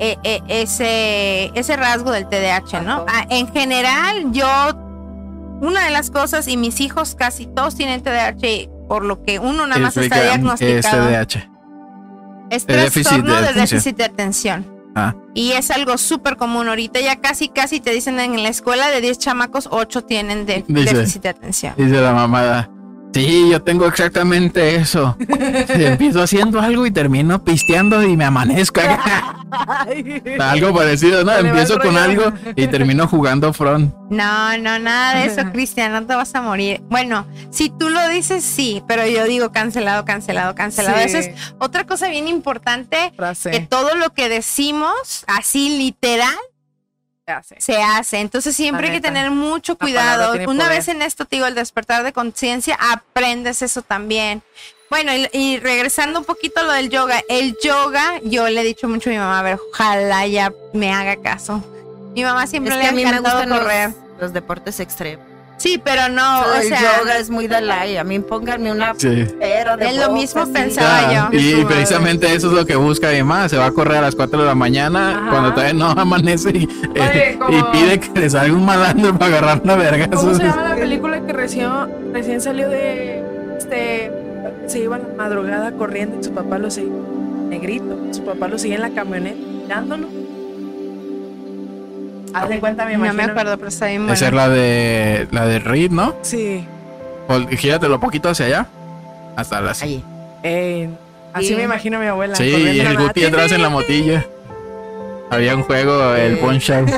Speaker 3: eh, eh, ese ese rasgo del TDAH, ¿no? Ah, en general, yo una de las cosas y mis hijos casi todos tienen TDAH, por lo que uno nada más está
Speaker 1: qué es
Speaker 3: diagnosticado
Speaker 1: TDAH.
Speaker 3: es trastorno
Speaker 1: de
Speaker 3: déficit de atención.
Speaker 1: Ah.
Speaker 3: Y es algo súper común ahorita. Ya casi, casi te dicen en la escuela de 10 chamacos, 8 tienen de-
Speaker 1: Dice.
Speaker 3: déficit de atención.
Speaker 1: Dice la mamada. Sí, yo tengo exactamente eso. Empiezo haciendo algo y termino pisteando y me amanezco. algo parecido, ¿no? Empiezo con algo y termino jugando front.
Speaker 3: No, no, nada de eso, Cristian, no te vas a morir. Bueno, si tú lo dices, sí, pero yo digo cancelado, cancelado, cancelado.
Speaker 2: Sí.
Speaker 3: Esa es otra cosa bien importante,
Speaker 2: Frase.
Speaker 3: que todo lo que decimos, así literal, Se hace. Entonces siempre hay que tener mucho cuidado. Una
Speaker 2: poder.
Speaker 3: vez en esto, te digo, el despertar de conciencia, aprendes eso también. Bueno, y, y regresando un poquito a lo del yoga, el yoga, yo le he dicho mucho a mi mamá, a ver, ojalá ya me haga caso. Mi mamá siempre
Speaker 5: Es
Speaker 3: le
Speaker 5: que
Speaker 3: ha
Speaker 5: a mí me
Speaker 3: encantado
Speaker 5: gustan
Speaker 3: correr.
Speaker 5: los, los deportes extremos.
Speaker 3: Sí, pero no, o sea,
Speaker 5: yoga es muy Dalai. A mí pónganme una
Speaker 1: Sí.
Speaker 5: pera de
Speaker 3: es lo mismo
Speaker 5: así.
Speaker 3: pensaba
Speaker 1: Ah,
Speaker 3: yo.
Speaker 1: y precisamente eso es lo que busca mi mamá. Se va a correr a las 4 de la mañana
Speaker 2: Ajá.
Speaker 1: cuando todavía no amanece y, eh,
Speaker 2: como-
Speaker 1: y pide que le salga un malandro para agarrar una verga.
Speaker 2: ¿Cómo se llama la película que recién, recién salió de este se iba a la madrugada corriendo y su papá lo seguía negrito, su papá lo seguía en la camioneta mirándolo. Haz de cuenta, me
Speaker 3: No
Speaker 2: imagino.
Speaker 3: me acuerdo, pero está bien
Speaker 1: Esa es
Speaker 3: bueno.
Speaker 1: la de la de Reed, ¿no?
Speaker 2: Sí.
Speaker 1: O, gíratelo poquito hacia allá. Hasta la
Speaker 5: Ahí.
Speaker 2: Eh, así
Speaker 5: Sí.
Speaker 2: me imagino a mi abuela.
Speaker 1: Sí, y el Guti atrás en la motilla. Había un juego, el. Punch Out.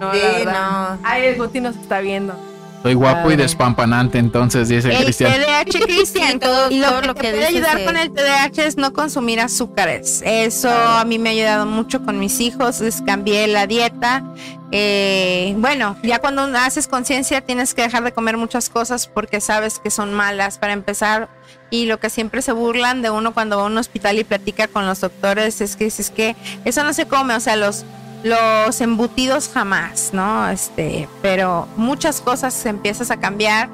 Speaker 2: No,
Speaker 5: Sí,
Speaker 2: la verdad.
Speaker 5: no.
Speaker 2: Ay, el Guti nos está viendo.
Speaker 1: Soy guapo y despampanante, entonces, dice
Speaker 3: El
Speaker 1: Cristian.
Speaker 3: TDAH, Cristian,
Speaker 5: todo-
Speaker 3: y lo
Speaker 5: todo
Speaker 3: que
Speaker 5: lo que
Speaker 3: puede
Speaker 5: dices
Speaker 3: ayudar con el TDAH es no consumir azúcares. Eso a mí me ha ayudado mucho con mis hijos. Les cambié la dieta. Eh, bueno, ya cuando haces conciencia tienes que dejar de comer muchas cosas porque sabes que son malas para empezar. Y lo que siempre se burlan de uno cuando va a un hospital y platica con los doctores es que dices que eso no se come, o sea, los los embutidos jamás, ¿no? Este, pero muchas cosas empiezas a cambiar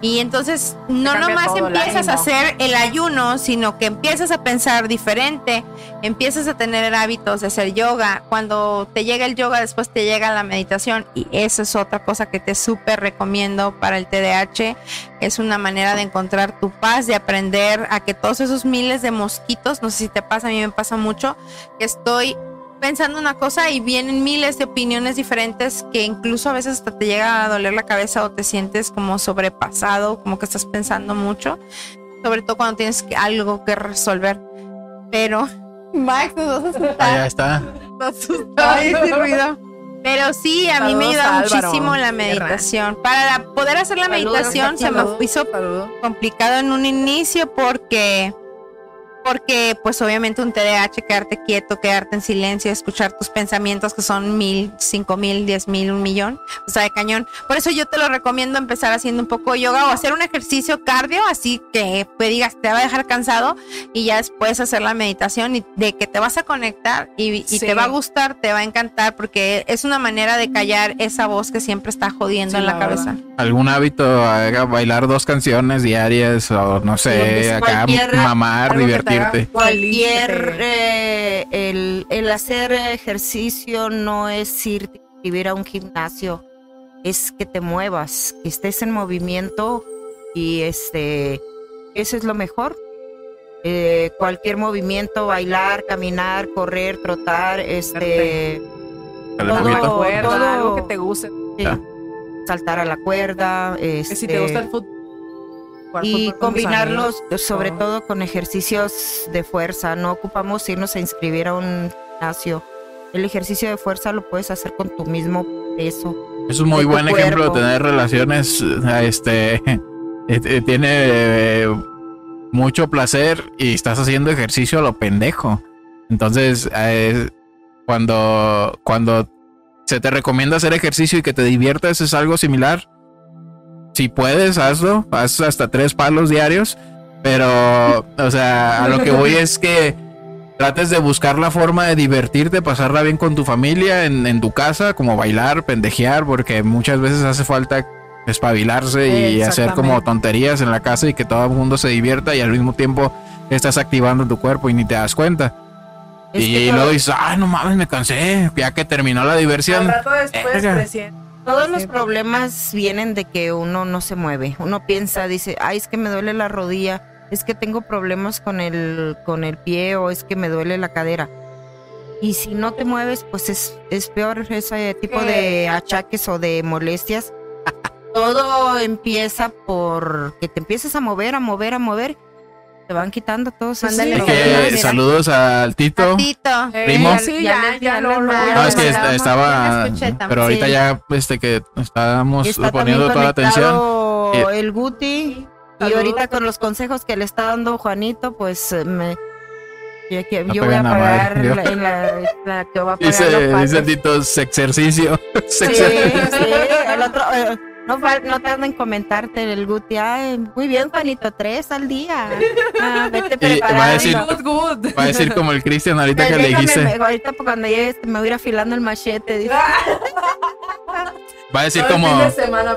Speaker 3: y entonces no nomás empiezas a hacer el ayuno, sino que empiezas a pensar diferente, empiezas a tener hábitos de hacer yoga. Cuando te llega el yoga, después te llega la meditación y eso es otra cosa que te súper recomiendo para el TDAH. Es una manera de encontrar tu paz, de aprender a que todos esos miles de mosquitos, no sé si te pasa, a mí me pasa mucho, que estoy pensando una cosa y vienen miles de opiniones diferentes que incluso a veces hasta te llega a doler la cabeza o te sientes como sobrepasado, como que estás pensando mucho, sobre todo cuando tienes que- algo que resolver. Pero, Max, nos vas a
Speaker 1: está.
Speaker 2: Nos asustó.
Speaker 3: Ruido. Pero sí, a mí me ayuda muchísimo la meditación. Para poder hacer la
Speaker 5: Saludos,
Speaker 3: meditación se me hizo
Speaker 2: saludos.
Speaker 3: complicado en un inicio porque porque pues obviamente un TDAH, quedarte quieto, quedarte en silencio, escuchar tus pensamientos que son mil, cinco mil, diez mil, un millón, o sea, de cañón. Por eso yo te lo recomiendo empezar haciendo un poco de yoga o hacer un ejercicio cardio, así que pues, digas, te va a dejar cansado y ya después hacer la meditación y de que te vas a conectar y, y
Speaker 2: Sí.
Speaker 3: te va a gustar, te va a encantar porque es una manera de callar esa voz que siempre está jodiendo
Speaker 2: Sí,
Speaker 3: en la,
Speaker 2: la
Speaker 3: cabeza.
Speaker 1: ¿Algún hábito? Haga bailar dos canciones diarias o no sé, acá mamar,
Speaker 2: algo
Speaker 5: Cualquier, eh, el, el hacer ejercicio no es ir a vivir a un gimnasio, es que te muevas, que estés en movimiento y este, eso es lo mejor. Eh, cualquier movimiento, bailar, caminar, correr, trotar, este, todo- todo-
Speaker 2: algo que te guste.
Speaker 5: sí, saltar a la cuerda,
Speaker 2: Que si te
Speaker 5: este,
Speaker 2: gusta el fútbol.
Speaker 5: Y combinarlos sobre
Speaker 2: todo.
Speaker 5: con ejercicios de fuerza. No ocupamos irnos a inscribir a un gimnasio. El ejercicio de fuerza lo puedes hacer con tu mismo peso.
Speaker 1: Es un muy buen ejemplo de tener relaciones. eh, Este eh, eh, tiene eh, mucho placer y estás haciendo ejercicio a lo pendejo. Entonces, eh, cuando, cuando se te recomienda hacer ejercicio y que te diviertas, es algo similar. Si puedes, hazlo. Haz hasta tres palos diarios. Pero, o sea, a lo que voy es que trates de buscar la forma de divertirte, pasarla bien con tu familia en, en tu casa, como bailar, pendejear, porque muchas veces hace falta espabilarse y hacer como tonterías en la casa y que todo el mundo se divierta y al mismo tiempo estás activando tu cuerpo y ni te das cuenta.
Speaker 5: Es
Speaker 1: y luego dices, ay, no mames, me cansé, ya que terminó la
Speaker 2: Al
Speaker 1: diversión.
Speaker 2: rato después.
Speaker 5: Todos los problemas vienen de que uno no se mueve. Uno piensa, dice, ay, es que me duele la rodilla, es que tengo problemas con el, con el pie o es que me duele la cadera. Y si no te mueves, pues es, es peor ese tipo de achaques o de molestias. Todo empieza por que te empiezas a mover, a mover, a mover. Te van quitando todos esos.
Speaker 1: Es que saludos al Tito.
Speaker 3: Tito.
Speaker 2: Eh,
Speaker 1: Primo.
Speaker 2: Sí,
Speaker 5: Ya
Speaker 2: ya,
Speaker 5: les-
Speaker 2: ya,
Speaker 5: ya
Speaker 2: lo-
Speaker 5: les
Speaker 2: lo-
Speaker 5: mandamos.
Speaker 1: No, es que estaba, pero ahorita
Speaker 5: Sí.
Speaker 1: ya, este, que estábamos
Speaker 5: está
Speaker 1: poniendo toda la atención. Eh,
Speaker 5: el Guti. Y ahorita con los consejos que le está dando Juanito, pues eh, me. ya que-
Speaker 1: No
Speaker 5: yo voy a
Speaker 1: madre,
Speaker 5: pagar
Speaker 1: yo.
Speaker 5: la, en la, la que va a pagar
Speaker 1: Dice, dice. Tito, sexercicio.
Speaker 5: Sí,
Speaker 1: Sexer-
Speaker 5: sí, el otro, eh, no, no tarda en comentarte el Guti. Ay, muy bien, Juanito, tres al día. Ah, vete
Speaker 1: Y va a
Speaker 5: preparando.
Speaker 1: decir-
Speaker 2: Good, good.
Speaker 1: Va a decir como el Cristian ahorita que le dijiste.
Speaker 5: ahorita cuando llegue este, me voy a ir afilando el machete. dice.
Speaker 1: Va a decir
Speaker 2: Todo
Speaker 1: como.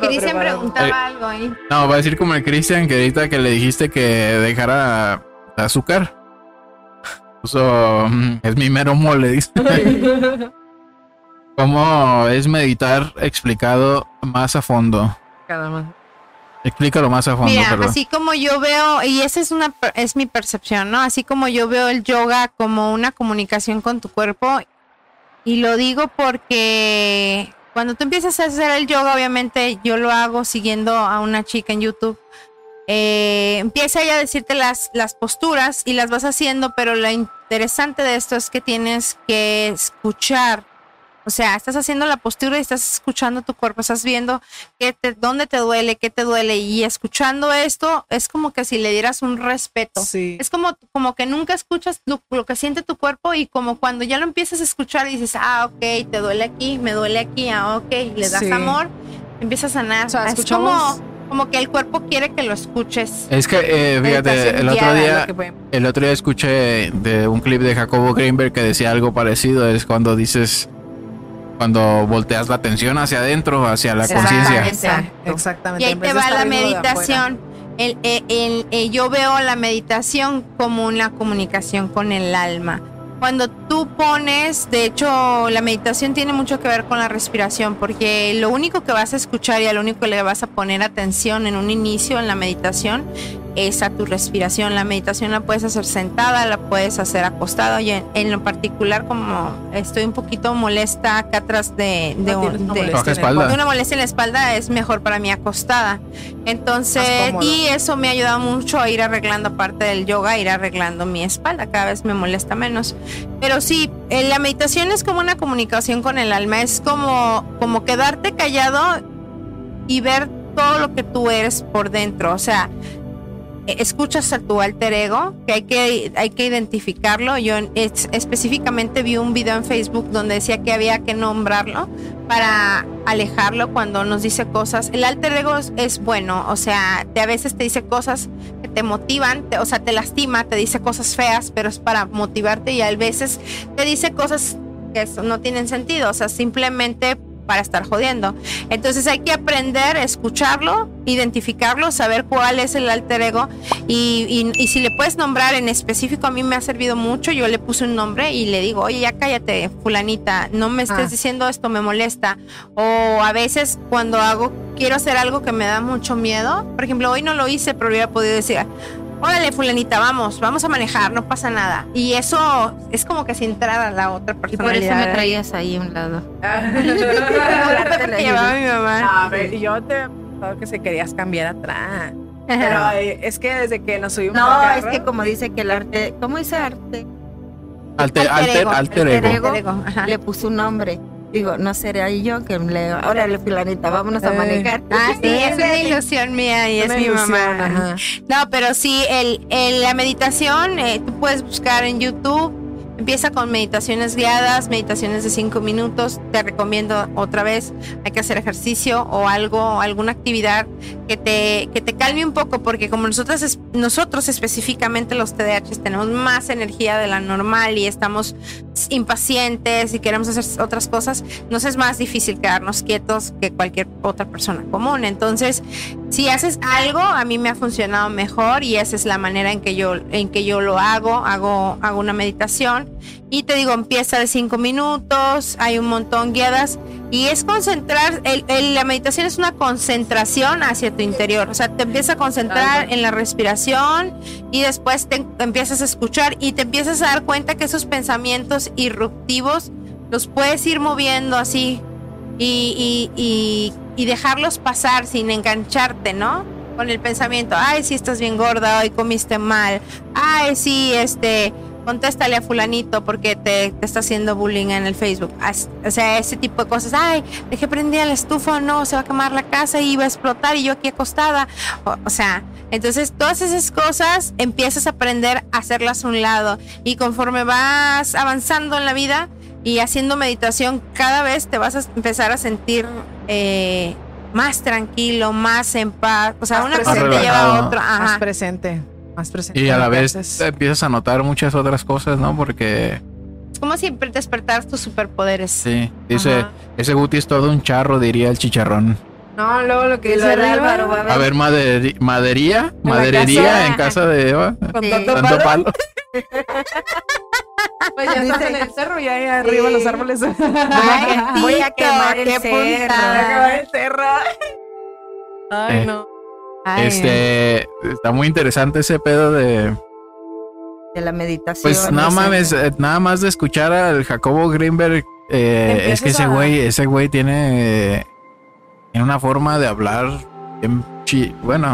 Speaker 3: Cristian preguntaba
Speaker 1: Eh,
Speaker 3: algo ahí.
Speaker 1: No, va a decir como el Cristian que ahorita que le dijiste que dejara azúcar. Puso. mm, Es mi mero mole, dice. ¿Cómo es meditar explicado más a fondo?
Speaker 2: Cada más.
Speaker 1: Explícalo más a fondo,
Speaker 3: Mira,
Speaker 1: perdón.
Speaker 3: así como yo veo, y esa es una es mi percepción, ¿no? Así como yo veo el yoga como una comunicación con tu cuerpo, y lo digo porque cuando tú empiezas a hacer el yoga, obviamente yo lo hago siguiendo a una chica en YouTube. eh, empieza ella a decirte las, las posturas y las vas haciendo, pero lo interesante de esto es que tienes que escuchar. O sea, estás haciendo la postura y estás escuchando tu cuerpo, estás viendo qué te, dónde te duele, qué te duele. Y escuchando esto es como que si le dieras un respeto.
Speaker 2: Sí.
Speaker 3: Es como, como que nunca escuchas lo, lo que siente tu cuerpo y como cuando ya lo empiezas a escuchar y dices, ah, ok, te duele aquí, me duele aquí, ah, ok, le das
Speaker 2: Sí.
Speaker 3: amor, empieza a sanar.
Speaker 2: O sea,
Speaker 3: es como, como que el cuerpo quiere que lo escuches.
Speaker 1: Es que, eh, fíjate, el otro día, el otro día escuché de un clip de Jacobo Greenberg que decía algo parecido. Es cuando dices, cuando volteas la atención hacia adentro, hacia la conciencia.
Speaker 3: Exactamente.
Speaker 2: Exactamente.
Speaker 3: Y ahí te va la meditación. El- el- el- eh, yo veo la meditación como una comunicación con el alma. Cuando tú pones, de hecho, la meditación tiene mucho que ver con la respiración, porque lo único que vas a escuchar y a lo único que le vas a poner atención en un inicio en la meditación es a tu respiración. La meditación la puedes hacer sentada, la puedes hacer acostada. Y en, en lo particular, como estoy un poquito molesta acá atrás de, de,
Speaker 2: No tienes una
Speaker 3: de-
Speaker 2: molestia
Speaker 3: una molestia en la espalda es mejor para mí acostada. Entonces, y eso me ha ayudado mucho a ir arreglando aparte del yoga, ir arreglando mi espalda, cada vez me molesta menos. Pero sí, eh, la meditación es como una comunicación con el alma, es como, como quedarte callado y ver todo lo que tú eres por dentro. O sea, eh, escuchas a tu alter ego, que hay que, hay que identificarlo. Yo en- es- específicamente vi un video en Facebook donde decía que había que nombrarlo para alejarlo cuando nos dice cosas. El alter ego es, bueno, o sea, a veces te dice cosas te motivan, te- o sea, te lastima, te dice cosas feas, pero es para motivarte y a veces te dice cosas que no tienen sentido, o sea, simplemente para estar jodiendo. Entonces hay que aprender a escucharlo, identificarlo, saber cuál es el alter ego y, y- y si le puedes nombrar en específico, a mí me ha servido mucho. Yo le puse un nombre y le digo, oye, ya cállate, fulanita, no me estés
Speaker 2: Ah.
Speaker 3: diciendo esto, me molesta. O a veces cuando hago, quiero hacer algo que me da mucho miedo, por ejemplo, hoy no lo hice, pero hubiera podido decir, órale, fulanita, vamos, vamos a manejar, no pasa nada. Y eso es como que si entrara la otra
Speaker 5: Y por eso me traías ahí a un lado.
Speaker 3: Llevaba mi mamá.
Speaker 2: A ver, yo te pensaba que se querías cambiar atrás. Pero eh, es que desde que nos subimos
Speaker 5: No,
Speaker 2: al
Speaker 5: es
Speaker 2: carro,
Speaker 5: que como dice que el arte, ¿cómo dice arte?
Speaker 1: Alter, alter, alter ego.
Speaker 5: Alter
Speaker 3: ego, ajá.
Speaker 5: Le puso un nombre. Digo, no seré ahí yo que le, órale, fulanita, vámonos a manejar.
Speaker 3: Ah, sí, es una ilusión mía y es mi
Speaker 2: ilusión,
Speaker 3: mamá.
Speaker 2: ajá.
Speaker 3: No, pero sí, el, el- la meditación, eh, tú puedes buscar en YouTube. Empieza con meditaciones guiadas, meditaciones de cinco minutos. Te recomiendo otra vez, hay que hacer ejercicio o algo, alguna actividad que te, que te calme un poco, porque como nosotros, nosotros específicamente los TDAH tenemos más energía de la normal y estamos impacientes y queremos hacer otras cosas, nos es más difícil quedarnos quietos que cualquier otra persona común. Entonces, si haces algo, a mí me ha funcionado mejor y esa es la manera en que yo, en que yo lo hago. Hago, hago una meditación y te digo, empieza de cinco minutos, hay un montón guiadas y es concentrar, el- el- la meditación es una concentración hacia tu interior, o sea, te empieza a concentrar en la respiración y después te empiezas a escuchar y te empiezas a dar cuenta que esos pensamientos irruptivos los puedes ir moviendo así y, y, y, y dejarlos pasar sin engancharte, ¿no? Con el pensamiento, ay, sí estás bien gorda, hoy comiste mal, ay, sí, este, contéstale a fulanito porque te, te está haciendo bullying en el Facebook. O sea, ese tipo de cosas, ay, dejé prendida la estufa, no, se va a quemar la casa y va a explotar y yo aquí acostada. O, o sea, entonces todas esas cosas empiezas a aprender a hacerlas a un lado y conforme vas avanzando en la vida, y haciendo meditación cada vez te vas a empezar a sentir eh, más tranquilo, más en paz. O sea,
Speaker 2: Más
Speaker 3: una cosa te lleva a otra.
Speaker 2: Más presente. Más presente.
Speaker 1: Y a la vez
Speaker 2: haces.
Speaker 1: te empiezas a notar muchas otras cosas, ¿no? Porque
Speaker 3: como si despertaras tus superpoderes.
Speaker 1: Sí, dice,
Speaker 2: Ajá.
Speaker 1: ese Guti es todo un charro, diría el chicharrón.
Speaker 2: No, luego lo que
Speaker 5: lo
Speaker 2: dice
Speaker 5: Álvaro, va a ver.
Speaker 1: A ver, maderi- madería, maderería
Speaker 3: casa.
Speaker 1: en casa de Eva.
Speaker 2: con
Speaker 5: Sí.
Speaker 2: tanto
Speaker 1: Tanto
Speaker 2: palo,
Speaker 1: palo.
Speaker 2: pues ya estás en el cerro y ahí arriba
Speaker 5: Sí.
Speaker 2: los árboles.
Speaker 5: Voy a, voy a quemar el cerro.
Speaker 3: puntada.
Speaker 2: el cerro. Ay,
Speaker 1: Eh.
Speaker 2: no.
Speaker 3: Ay,
Speaker 1: Este, está muy interesante ese pedo de,
Speaker 5: De la meditación.
Speaker 1: pues
Speaker 5: ese-
Speaker 1: mames, eh, nada más de escuchar al Jacobo Greenberg, eh, es que ese
Speaker 2: a-
Speaker 1: güey, ese güey tiene, eh, tiene una forma de hablar, chi- bueno,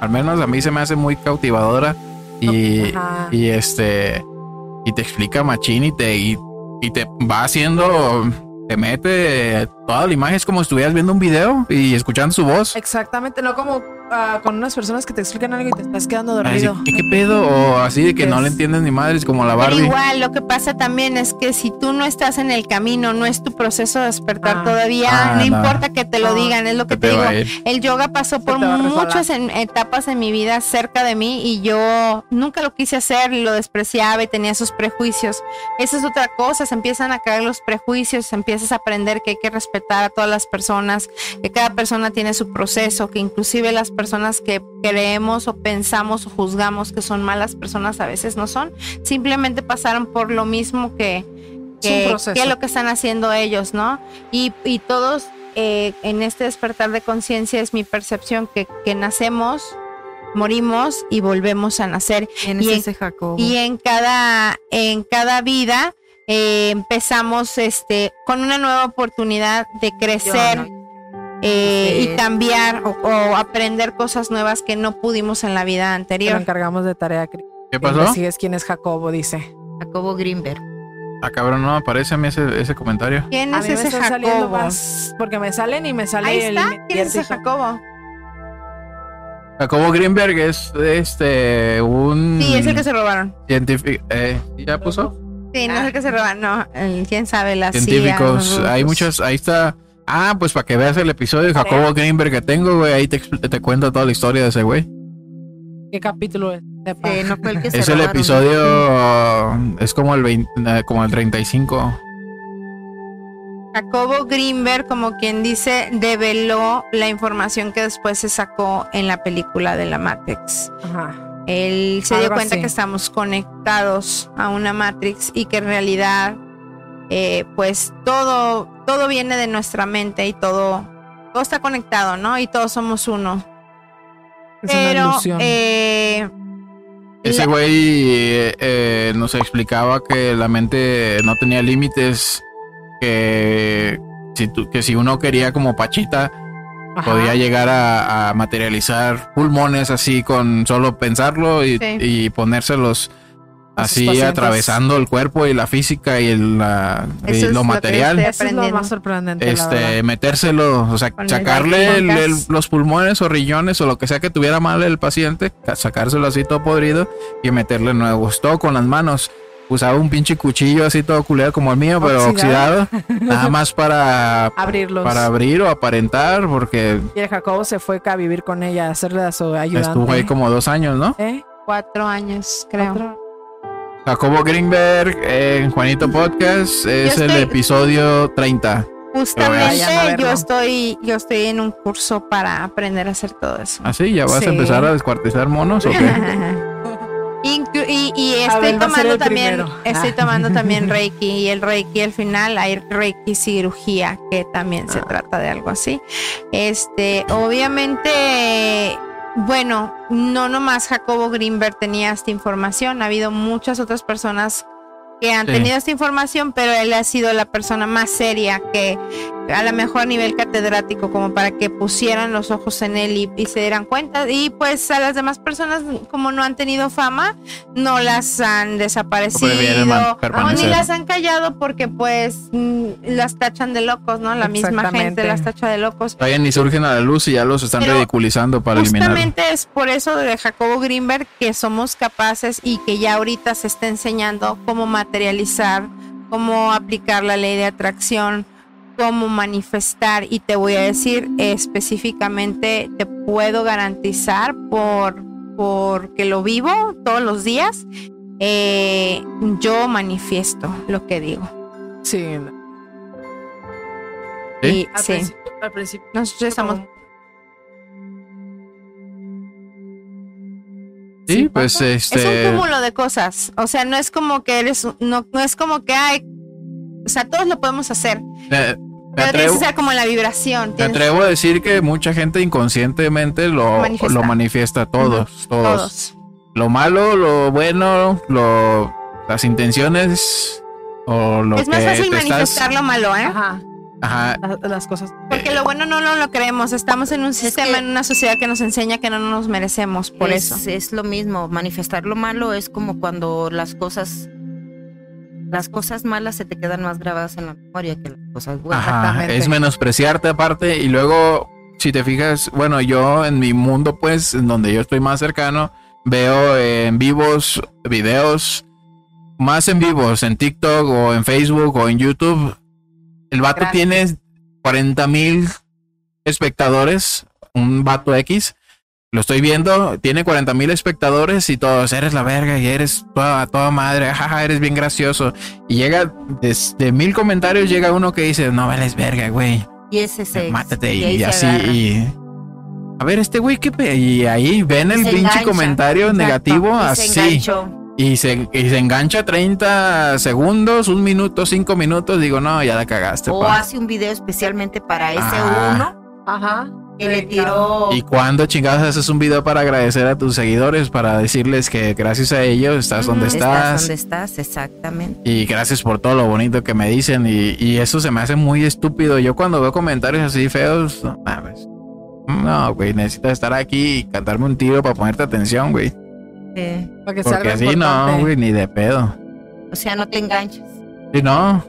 Speaker 1: al menos a mí se me hace muy cautivadora y,
Speaker 2: Ajá.
Speaker 1: y este, y te explica machín y te, y, y te va haciendo, te mete toda la imagen, es como si estuvieras viendo un video y escuchando su voz.
Speaker 2: Exactamente, no como ah, con unas personas que te explican algo y te estás quedando
Speaker 1: Así,
Speaker 2: dormido.
Speaker 1: ¿qué, qué pedo? O así de que no
Speaker 2: Es-
Speaker 1: le entiendes ni madres como la
Speaker 3: Pero
Speaker 1: Barbie.
Speaker 3: igual, lo que pasa también es que si tú no estás en el camino, no es tu proceso de despertar
Speaker 2: Ah.
Speaker 3: todavía,
Speaker 1: Ah,
Speaker 3: no,
Speaker 1: no.
Speaker 3: importa que te lo digan, es lo que te
Speaker 1: te
Speaker 3: digo. El yoga pasó por muchas en- etapas en mi vida cerca de mí y yo nunca lo quise hacer, lo despreciaba y tenía esos prejuicios. Esa es otra cosa, se empiezan a caer los prejuicios, empiezas a aprender que hay que respetar a todas las personas, que cada persona tiene su proceso, que inclusive las personas que creemos o pensamos o juzgamos que son malas personas a veces no son, simplemente pasaron por lo mismo que, que, lo que están haciendo ellos, ¿no? Y, y todos eh, en este despertar de conciencia es mi percepción que, que nacemos, morimos y volvemos a nacer.
Speaker 5: ¿Quién es
Speaker 3: y en-
Speaker 5: Jacobo?
Speaker 3: Y en cada, en cada vida eh, empezamos este, con una nueva oportunidad de crecer.
Speaker 5: No.
Speaker 3: Eh,
Speaker 5: Sí.
Speaker 3: y cambiar o, o aprender cosas nuevas que no pudimos en la vida
Speaker 2: Te lo
Speaker 3: anterior.
Speaker 2: encargamos de tarea.
Speaker 1: ¿Qué pasó?
Speaker 2: Sigues quién es Jacobo, dice.
Speaker 5: Jacobo Greenberg.
Speaker 1: Ah, cabrón, no aparece a mí ese, ese comentario.
Speaker 3: ¿Quién
Speaker 2: A
Speaker 3: es
Speaker 2: mí me
Speaker 3: ese
Speaker 2: están saliendo
Speaker 3: Jacobo?
Speaker 2: más porque me salen y me sale
Speaker 3: Ahí
Speaker 2: el
Speaker 3: está. ¿Quién es ese. Jacobo?
Speaker 1: Jacobo Greenberg es este un
Speaker 3: Sí, es el que se robaron.
Speaker 1: científico. Eh, ¿Ya puso?
Speaker 3: Sí, no es el que se robaron, no. el- ¿Quién sabe? La CIA,
Speaker 1: Científicos. Hay muchos. Ahí está. Ah, pues para que veas el episodio de Jacobo Greenberg que tengo, güey. Ahí te, te cuento toda la historia de ese güey.
Speaker 2: ¿Qué capítulo es? Sepa.
Speaker 5: Sí, no fue el que se
Speaker 1: Es el episodio. Es como el 20, eh, como el 35.
Speaker 3: Jacobo Greenberg, como quien dice, develó la información que después se sacó en la película de la Matrix.
Speaker 2: Ajá.
Speaker 3: Él se dio cuenta
Speaker 2: así.
Speaker 3: que estamos conectados a una Matrix y que en realidad, eh, pues todo, todo viene de nuestra mente y todo, todo está conectado, ¿no? Y todos somos uno.
Speaker 2: Es una
Speaker 3: Pero
Speaker 2: ilusión.
Speaker 3: eh,
Speaker 1: Ese güey eh, eh, nos explicaba que la mente no tenía límites. Que si, tú- que si uno quería como Pachita,
Speaker 2: Ajá.
Speaker 1: podía llegar a, a materializar pulmones así con solo pensarlo y,
Speaker 3: Sí.
Speaker 1: y ponérselos así
Speaker 2: pacientes.
Speaker 1: atravesando el cuerpo y la física y, el, la- y
Speaker 3: Eso es
Speaker 1: lo
Speaker 3: lo
Speaker 1: material.
Speaker 3: estoy
Speaker 2: Eso es lo más sorprendente,
Speaker 1: Este, metérselo, o sea,
Speaker 3: Con
Speaker 1: sacarle el-
Speaker 3: Daikimonkas.
Speaker 1: el- los pulmones o riñones o lo que sea que tuviera mal el paciente, sacárselo así todo podrido y meterle nuevos, todo con las manos. Usaba un pinche cuchillo así todo culero como el mío, pero
Speaker 2: Oxidado.
Speaker 1: oxidado, nada más para,
Speaker 2: Abrirlos.
Speaker 1: para abrir o aparentar, porque
Speaker 2: Y el Jacobo se fue a vivir con ella, a hacerle a su ayudante.
Speaker 1: estuvo ahí como dos años, ¿no?
Speaker 2: ¿Eh?
Speaker 3: cuatro años, creo.
Speaker 2: Otro.
Speaker 1: Jacobo Greenberg en Juanito Podcast es el episodio 30.
Speaker 3: Justamente
Speaker 2: a
Speaker 3: yo estoy, yo estoy en un curso para aprender a hacer todo eso.
Speaker 1: ¿Así? ¿Ya vas
Speaker 2: Sí.
Speaker 1: a empezar a descuartizar monos o qué?
Speaker 3: Inclu- y, y
Speaker 2: A
Speaker 3: estoy
Speaker 2: ver,
Speaker 3: tomando también,
Speaker 2: primero.
Speaker 3: estoy
Speaker 2: Ah.
Speaker 3: tomando también Reiki y el Reiki al final hay Reiki cirugía que también se
Speaker 2: Ah.
Speaker 3: trata de algo así. Este, obviamente, bueno, no nomás Jacobo Greenberg tenía esta información, ha habido muchas otras personas que han
Speaker 1: Sí.
Speaker 3: tenido esta información, pero él ha sido la persona más seria que a lo mejor a nivel catedrático como para que pusieran los ojos en él y, y se dieran cuenta. Y pues a las demás personas como no han tenido fama no las han desaparecido o ni las han callado porque pues mm, las tachan de locos no la misma gente las tacha de locos.
Speaker 1: Todavía ni surgen a la luz y ya los están
Speaker 3: Pero
Speaker 1: ridiculizando para eliminar.
Speaker 3: Justamente es por eso de Jacobo Greenberg que somos capaces y que ya ahorita se está enseñando cómo materializar, cómo aplicar la ley de atracción, cómo manifestar y te voy a decir específicamente, te puedo garantizar por porque lo vivo todos los días eh, yo manifiesto lo que digo.
Speaker 2: Sí.
Speaker 1: ¿Sí?
Speaker 3: Y
Speaker 2: Al,
Speaker 3: sí,
Speaker 2: principio, al principio.
Speaker 3: nosotros estamos
Speaker 1: Sí, pues
Speaker 3: Es
Speaker 1: este.
Speaker 3: un cúmulo de cosas. O sea, no es como que eres, no, no es como que hay, o sea, todos lo podemos hacer.
Speaker 1: eh, me
Speaker 3: Pero
Speaker 1: atrevo,
Speaker 3: que ser como la vibración.
Speaker 1: me atrevo a decir que mucha gente inconscientemente lo
Speaker 3: Manifiesta.
Speaker 1: lo manifiesta todos, todos.
Speaker 3: todos.
Speaker 1: Lo malo, lo bueno, lo las intenciones o lo
Speaker 3: Es más fácil
Speaker 1: estás-
Speaker 3: manifestar lo malo, ¿eh?
Speaker 2: Ajá.
Speaker 1: Ajá,
Speaker 2: la- Las cosas.
Speaker 3: Porque lo bueno no, no lo creemos. Estamos en un sistema,
Speaker 5: que-
Speaker 3: en una sociedad que nos enseña que no nos merecemos por
Speaker 5: es,
Speaker 3: eso.
Speaker 5: Es lo mismo, manifestar lo malo es como cuando las cosas, las cosas malas se te quedan más grabadas en la memoria que las cosas buenas.
Speaker 1: Ajá, es menospreciarte aparte y luego si te fijas, bueno, yo en mi mundo pues, en donde yo estoy más cercano, veo en vivos videos, más en vivos, en TikTok o en Facebook o en YouTube. El vato
Speaker 2: Gracias.
Speaker 1: tiene 40 mil espectadores, un vato X. Lo estoy viendo, tiene 40 mil espectadores y todos, eres la verga y eres toda, toda madre, jaja, eres bien gracioso. Y llega, desde mil comentarios llega uno que dice, no vales verga, güey,
Speaker 5: Y ese se
Speaker 1: mátate
Speaker 5: y
Speaker 1: y, así. Y, a ver, este güey, ¿qué pe-?" Y ahí ven el pinche
Speaker 5: engancha.
Speaker 1: comentario
Speaker 2: Exacto.
Speaker 1: negativo
Speaker 5: Y
Speaker 1: así. Y se, y se engancha 30 segundos, un minuto, cinco minutos. Digo, no, ya la cagaste.
Speaker 5: O
Speaker 1: pa".
Speaker 5: hace un video especialmente para ese
Speaker 1: Ah.
Speaker 5: uno
Speaker 2: Ajá.
Speaker 5: Que le tiró.
Speaker 1: ¿Y cuándo chingados haces un video para agradecer a tus seguidores? Para decirles que gracias a ellos estás donde
Speaker 5: Ujú,
Speaker 1: estás.
Speaker 5: donde estás, exactamente.
Speaker 1: Y gracias por todo lo bonito que me dicen. Y, y eso se me hace muy estúpido. Yo cuando veo comentarios así feos, no mames. No, güey, necesitas estar aquí y cantarme un tiro para ponerte atención, güey.
Speaker 5: Sí.
Speaker 1: Porque
Speaker 2: algo
Speaker 1: así no, güey, ni de pedo.
Speaker 5: O sea, no te enganches.
Speaker 1: Sí, no.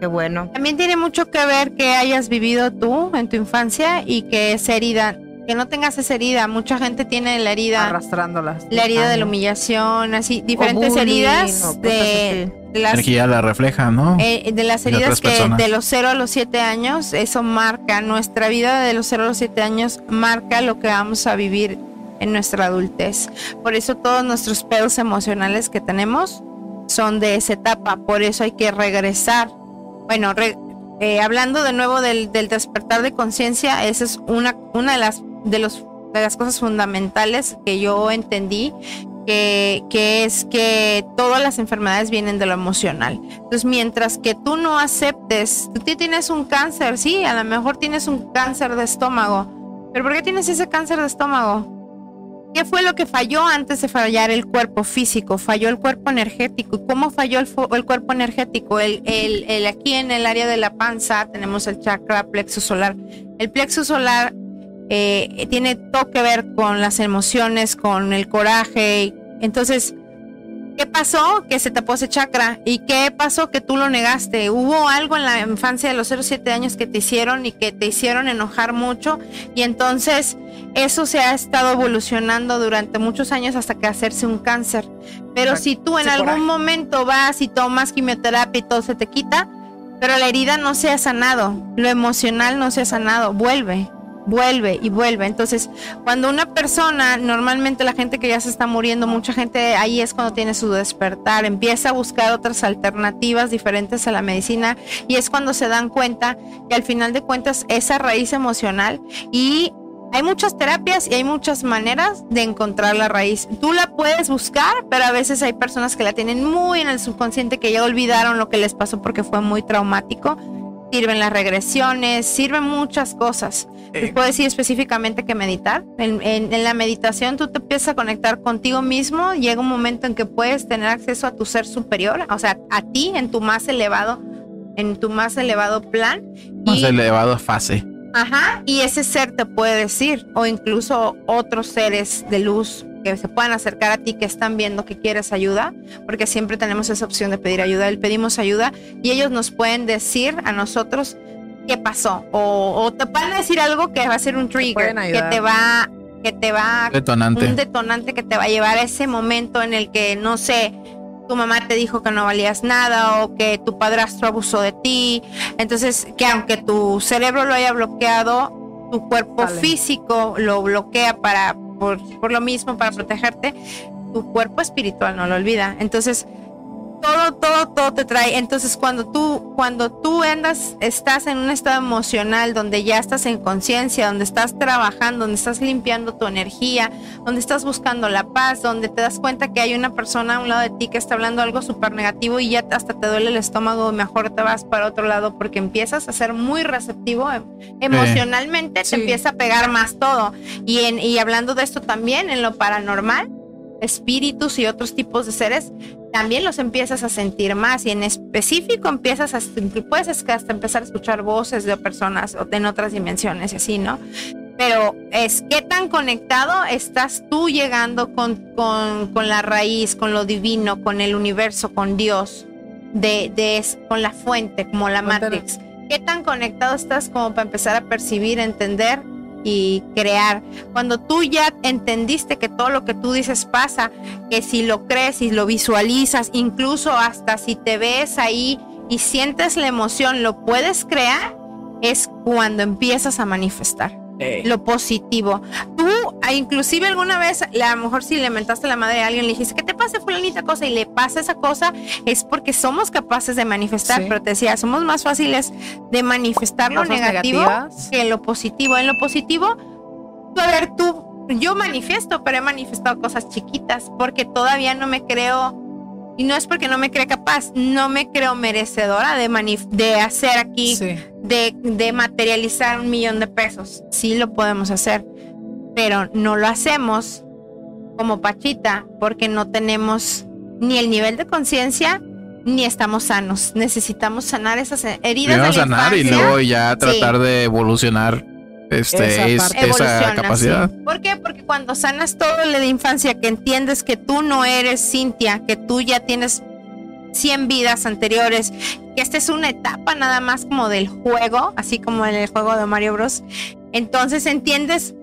Speaker 5: Qué bueno.
Speaker 3: También tiene mucho que ver que hayas vivido tú en tu infancia y que esa herida, que no tengas esa herida. Mucha gente tiene la herida,
Speaker 2: Arrastrándolas.
Speaker 3: la herida de la humillación, así, diferentes
Speaker 5: bullying,
Speaker 3: heridas de, de las
Speaker 1: Energía la refleja, ¿no?
Speaker 3: Eh, de las
Speaker 1: de
Speaker 3: heridas
Speaker 1: otras
Speaker 3: que
Speaker 1: personas.
Speaker 3: de los 0 a los 7 años, eso marca nuestra vida de los 0 a los 7 años, marca lo que vamos a vivir en nuestra adultez. Por eso todos nuestros pedos emocionales que tenemos son de esa etapa, por eso hay que regresar. Bueno, re- eh, hablando de nuevo del, del despertar de conciencia, esa es una, una de las de los de las cosas fundamentales que yo entendí que, que es que todas las enfermedades vienen de lo emocional. Entonces, mientras que tú no aceptes, tú tienes un cáncer, sí, a lo mejor tienes un cáncer de estómago, pero ¿por qué tienes ese cáncer de estómago? ¿Qué fue lo que falló antes de fallar el cuerpo físico? Falló el cuerpo energético. ¿Y cómo falló el, el cuerpo energético? El, el- el- aquí en el área de la panza tenemos el chakra plexo solar. El plexo solar eh, tiene todo que ver con las emociones, con el coraje. Entonces, ¿qué pasó? Que se tapó ese chakra. ¿Y qué pasó? Que tú lo negaste. Hubo algo en la infancia de los 0 7 años que te hicieron y que te hicieron enojar mucho. Y entonces eso se ha estado evolucionando durante muchos años hasta que hacerse un cáncer. Pero si tú en algún momento vas y tomas quimioterapia y todo se te quita, pero la herida no se ha sanado, lo emocional no se ha sanado, vuelve, vuelve y vuelve. Entonces, cuando una persona, normalmente la gente que ya se está muriendo, mucha gente ahí es cuando tiene su despertar, empieza a buscar otras alternativas diferentes a la medicina y es cuando se dan cuenta que al final de cuentas esa raíz emocional y hay muchas terapias y hay muchas maneras de encontrar la raíz. Tú la puedes buscar, pero a veces hay personas que la tienen muy en el subconsciente que ya olvidaron lo que les pasó porque fue muy traumático. Sirven las regresiones, sirven muchas cosas. Les puedo decir específicamente que meditar. En, en- en la meditación tú te empiezas a conectar contigo mismo. Llega un momento en que puedes tener acceso a tu ser superior, o sea, a ti en tu más elevado, en tu más elevado plan.
Speaker 1: Más
Speaker 3: Y-
Speaker 1: elevado fase.
Speaker 3: Ajá, y ese ser te puede decir, o incluso otros seres de luz que se puedan acercar a ti que están viendo que quieres ayuda, porque siempre tenemos esa opción de pedir ayuda, el pedimos ayuda y ellos nos pueden decir a nosotros qué pasó, o, o te pueden decir algo que va a ser un trigger, que te va, que te va un
Speaker 1: Detonante.
Speaker 3: que te va a llevar a ese momento en el que, no sé, tu mamá te dijo que no valías nada o que tu padrastro abusó de ti. Entonces, que aunque tu cerebro lo haya bloqueado, tu cuerpo físico lo bloquea para, por, por lo mismo, para protegerte. tu cuerpo espiritual no lo olvida. Entonces, todo, todo, todo te trae. Entonces, cuando tú, cuando tú andas, estás en un estado emocional donde ya estás en conciencia, donde estás trabajando, donde estás limpiando tu energía, donde estás buscando la paz, donde te das cuenta que hay una persona a un lado de ti que está hablando algo súper negativo y ya hasta te duele el estómago, mejor te vas para otro lado porque empiezas a ser muy receptivo em, emocionalmente, te empieza a pegar más todo. Y, en, y hablando de esto también, en lo paranormal, espíritus y otros tipos de seres, también los empiezas a sentir más y en específico empiezas a, puedes hasta empezar a escuchar voces de personas en otras dimensiones y así, ¿no? Pero es qué tan conectado estás tú llegando con, con, la raíz, con lo divino, con el universo, con Dios, de, de, con la fuente, como la Matrix. ¿Qué tan conectado estás como para empezar a percibir, entender y crear. Cuando tú ya entendiste que todo lo que tú dices pasa, que si lo crees y lo visualizas, incluso hasta si te ves ahí y sientes la emoción, lo puedes crear, es cuando empiezas a manifestar lo positivo. Tú, ah, inclusive alguna vez, a lo mejor si le mentaste a la madre de alguien, le dijiste que te pase fulanita cosa y le pasa esa cosa, es porque somos capaces de manifestar, pero te decía, somos más fáciles de manifestar lo negativo que lo positivo. En lo positivo, a ver, tú, yo manifiesto, pero he manifestado cosas chiquitas porque todavía no me creo y no es porque no me crea capaz, no me creo merecedora de, de hacer aquí, de, de materializar un millón de pesos. Sí lo podemos hacer, pero no lo hacemos como Pachita porque no tenemos ni el nivel de conciencia ni estamos sanos. Necesitamos sanar esas heridas. De
Speaker 1: sanar y luego ya tratar de evolucionar este, esa, capacidad.
Speaker 3: ¿Por qué? Porque cuando sanas todo lo de infancia, que entiendes que tú no eres Cintia, que tú ya tienes 100 vidas anteriores, que esta es una etapa nada más como del juego, así como en el juego de Mario Bros. Entonces entiendes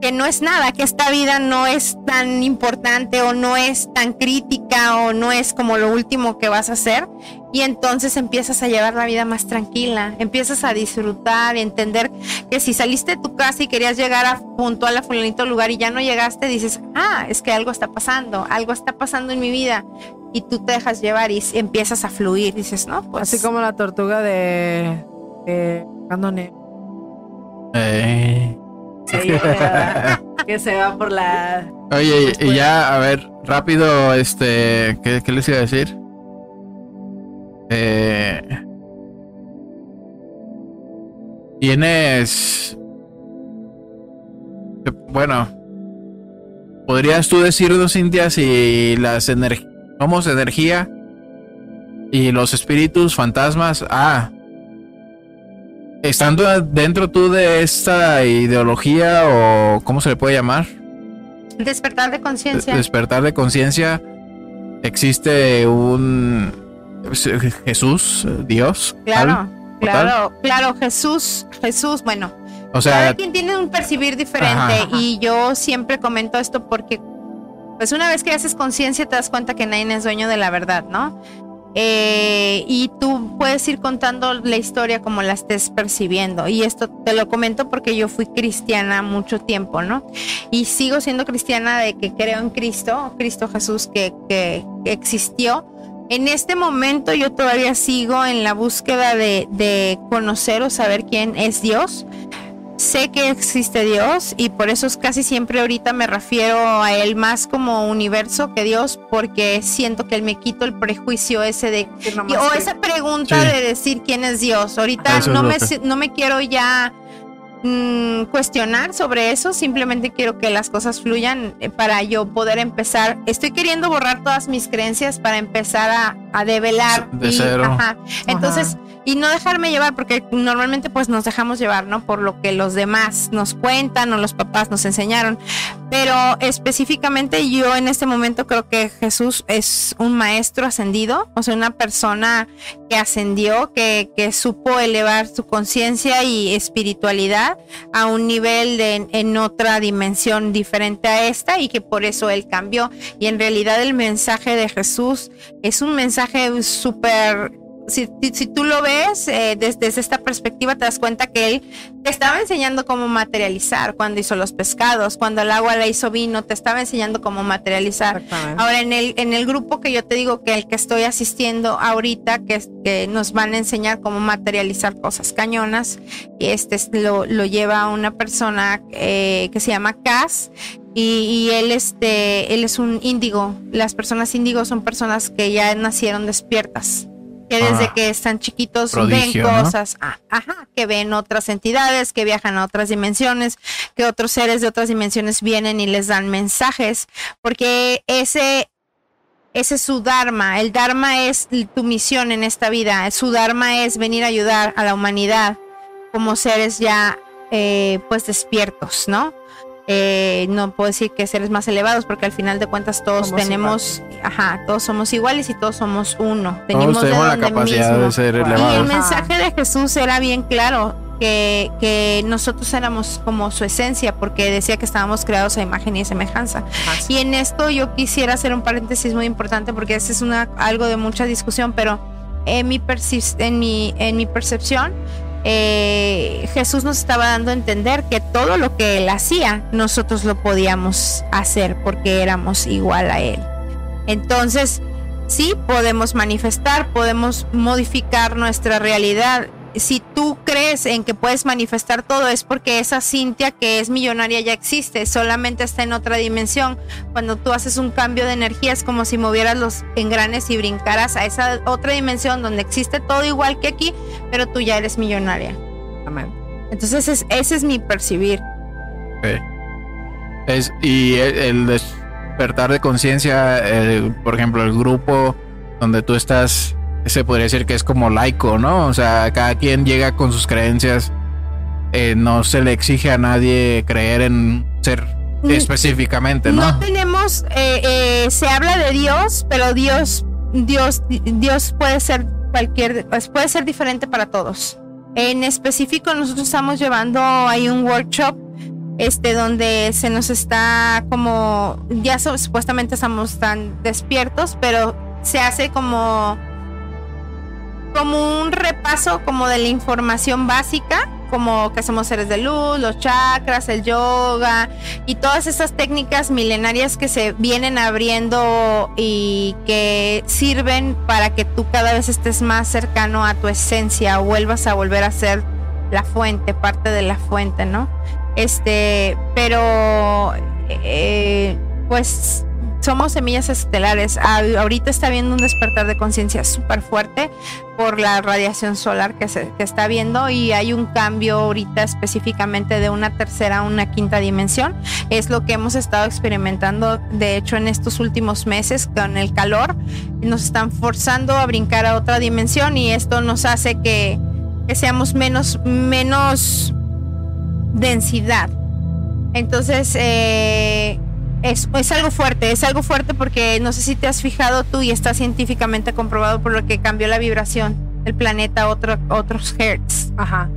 Speaker 3: que no es nada, que esta vida no es tan importante o no es tan crítica o no es como lo último que vas a hacer. Y entonces empiezas a llevar la vida más tranquila, empiezas a disfrutar, entender que si saliste de tu casa y querías llegar a puntual a fulanito lugar y ya no llegaste, dices, ah, es que algo está pasando, algo está pasando en mi vida. Y tú te dejas llevar y empiezas a fluir, dices, no, pues...
Speaker 2: Así como la tortuga de... de
Speaker 1: Eh
Speaker 2: que se va por la.
Speaker 1: Oye, y ya, a ver, rápido, este, ¿qué, les iba a decir? Eh, tienes, bueno, podrías tú decirnos, Cintia, si las energías, somos energía y los espíritus, fantasmas, ah, estando dentro tú de esta ideología o cómo se le puede llamar?
Speaker 3: Despertar de conciencia.
Speaker 1: Despertar de conciencia. Existe un Jesús, Dios.
Speaker 3: Claro, claro, claro, Jesús, Jesús, bueno. O sea, cada quien tiene un percibir diferente y yo siempre comento esto porque pues una vez que haces conciencia te das cuenta que nadie es dueño de la verdad, ¿no? Eh, y tú puedes ir contando la historia como la estés percibiendo. Y esto te lo comento porque yo fui cristiana mucho tiempo, ¿no? Y sigo siendo cristiana de que creo en Cristo, Cristo Jesús que, que, existió. En este momento yo todavía sigo en la búsqueda de, de conocer o saber quién es Dios sé que existe Dios y por eso es casi siempre ahorita me refiero a Él más como universo que Dios porque siento que Él me quito el prejuicio ese de o esa pregunta de decir quién es Dios. Ahorita no me, no me quiero ya mm, cuestionar sobre eso, simplemente quiero que las cosas fluyan eh, para yo poder empezar. Estoy queriendo borrar todas mis creencias para empezar a, a develar.
Speaker 1: De cero.
Speaker 3: Entonces y no dejarme llevar, porque normalmente pues nos dejamos llevar, ¿no? Por lo que los demás nos cuentan o los papás nos enseñaron. Pero específicamente yo en este momento creo que Jesús es un maestro ascendido, o sea, una persona que ascendió, que, que supo elevar su conciencia y espiritualidad a un nivel de, en otra dimensión diferente a esta y que por eso él cambió. Y en realidad el mensaje de Jesús es un mensaje súper si, si- si tú lo ves eh, des- desde, esta perspectiva, te das cuenta que él te estaba enseñando cómo materializar cuando hizo los pescados, cuando el agua la hizo vino, te estaba enseñando cómo materializar. Ahora, en el, en el grupo que yo te digo que el que estoy asistiendo ahorita, que, nos van a enseñar cómo materializar cosas cañonas, y este es- lo, lo lleva una persona eh, que se llama Cass. Y, y él, este, él es un índigo. Las personas índigo son personas que ya nacieron despiertas. Que desde
Speaker 1: Ah,
Speaker 3: que están chiquitos
Speaker 1: prodigio,
Speaker 3: ven
Speaker 1: ¿no?
Speaker 3: cosas, ah, ajá, que ven otras entidades, que viajan a otras dimensiones, que otros seres de otras dimensiones vienen y les dan mensajes, porque ese, ese es su dharma. El dharma es tu misión en esta vida. Su dharma es venir a ayudar a la humanidad como seres ya, eh, pues despiertos, ¿no? Eh, no puedo decir que seres más elevados porque al final de cuentas todos
Speaker 2: Somos
Speaker 3: tenemos, ajá, todos somos iguales y todos somos uno. Venimos
Speaker 1: Todos
Speaker 3: de
Speaker 1: tenemos la
Speaker 3: donde
Speaker 1: capacidad
Speaker 3: mismo.
Speaker 1: de ser
Speaker 2: Y
Speaker 3: Y el
Speaker 1: elevados.
Speaker 3: mensaje de Jesús era bien claro, que, que nosotros éramos como su esencia, porque decía que estábamos creados a imagen y semejanza.
Speaker 2: Así.
Speaker 3: Y en esto yo quisiera hacer un paréntesis muy importante, porque ese es una, algo de mucha discusión, pero en mi, en mi, en mi percepción, eh, Jesús nos estaba dando a entender que todo lo que él hacía, nosotros lo podíamos hacer porque éramos igual a él. Entonces, sí podemos manifestar, podemos modificar nuestra realidad. Si tú crees en que puedes manifestar todo es porque esa Cintia que es millonaria ya existe, solamente está en otra dimensión. Cuando tú haces un cambio de energía es como si movieras los engranes y brincaras a esa otra dimensión donde existe todo igual que aquí, pero tú ya eres millonaria.
Speaker 2: Exactamente.
Speaker 3: Entonces es- ese es mi percibir.
Speaker 1: Es, y el, el despertar de conciencia, eh, por ejemplo, el grupo donde tú estás, se podría decir que es como laico, ¿no? O sea, cada quien llega con sus creencias. eh, no se le exige a nadie creer en ser específicamente, ¿no?
Speaker 3: No tenemos, eh, eh, se habla de Dios, pero Dios, Dios, Dios puede ser cualquier, pues, puede ser diferente para todos. En específico, nosotros estamos llevando ahí un workshop, este, donde se nos está como, ya so- supuestamente estamos tan despiertos, pero se hace como, como un repaso como de la información básica, como que somos seres de luz, los chakras, el yoga, y todas esas técnicas milenarias que se vienen abriendo y que sirven para que tú cada vez estés más cercano a tu esencia vuelvas a volver a ser la fuente, parte de la fuente, ¿no? Este, pero eh, pues somos semillas estelares. Ah, Ahorita está habiendo un despertar de conciencia súper fuerte por la radiación solar que se que está viendo y hay un cambio ahorita específicamente de una tercera a una quinta dimensión. Es lo que hemos estado experimentando, de hecho, en estos últimos meses con el calor. Nos están forzando a brincar a otra dimensión y esto nos hace que, que seamos menos, menos densidad. Entonces, eh, es, es algo fuerte, es algo fuerte porque no sé si te has fijado tú y está científicamente comprobado por lo que cambió la vibración del planeta a otro, otros hertz.
Speaker 2: Ajá.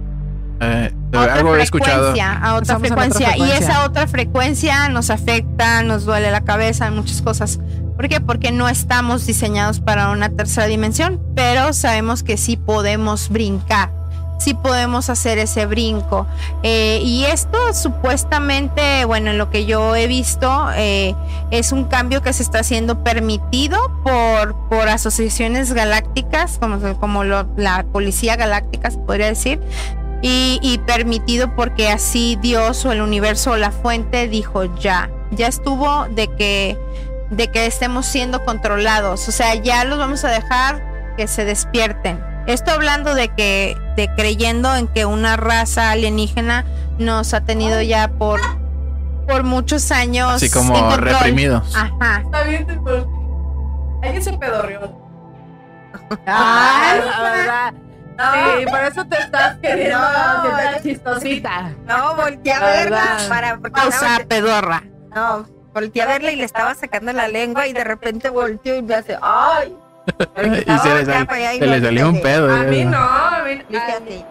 Speaker 1: Eh,
Speaker 3: A otra
Speaker 1: algo he escuchado.
Speaker 3: frecuencia, a otra
Speaker 2: en otra
Speaker 3: frecuencia. Y
Speaker 2: frecuencia.
Speaker 3: esa otra frecuencia nos afecta, nos duele la cabeza, muchas cosas. ¿Por qué? Porque no estamos diseñados para una tercera dimensión, pero sabemos que sí podemos brincar, sí podemos hacer ese brinco. Eh, y esto supuestamente, bueno, en lo que yo he visto, eh, es un cambio que se está haciendo permitido por, por asociaciones galácticas, como, como la Policía Galáctica, se podría decir, y, y permitido porque así Dios o el universo o la fuente dijo ya, ya estuvo de que, de que estemos siendo controlados, o sea, ya los vamos a dejar que se despierten. Esto hablando de que, de creyendo en que una raza alienígena nos ha tenido ya por, por muchos años.
Speaker 1: Así como reprimidos.
Speaker 3: Ajá.
Speaker 2: Está bien, Alguien se pedorreó.
Speaker 3: Ay,
Speaker 2: la verdad. Sí, por eso te estás queriendo
Speaker 5: No,
Speaker 2: chistosita.
Speaker 5: No, volteé a
Speaker 2: La
Speaker 5: verla para porque
Speaker 3: O sea, pedorra.
Speaker 5: no, volteé a verla y le estaba sacando la lengua y de repente volteó y me hace ay.
Speaker 1: y se le, sal- se le salió un pedo.
Speaker 2: A mí no, a mí
Speaker 5: Fíjate.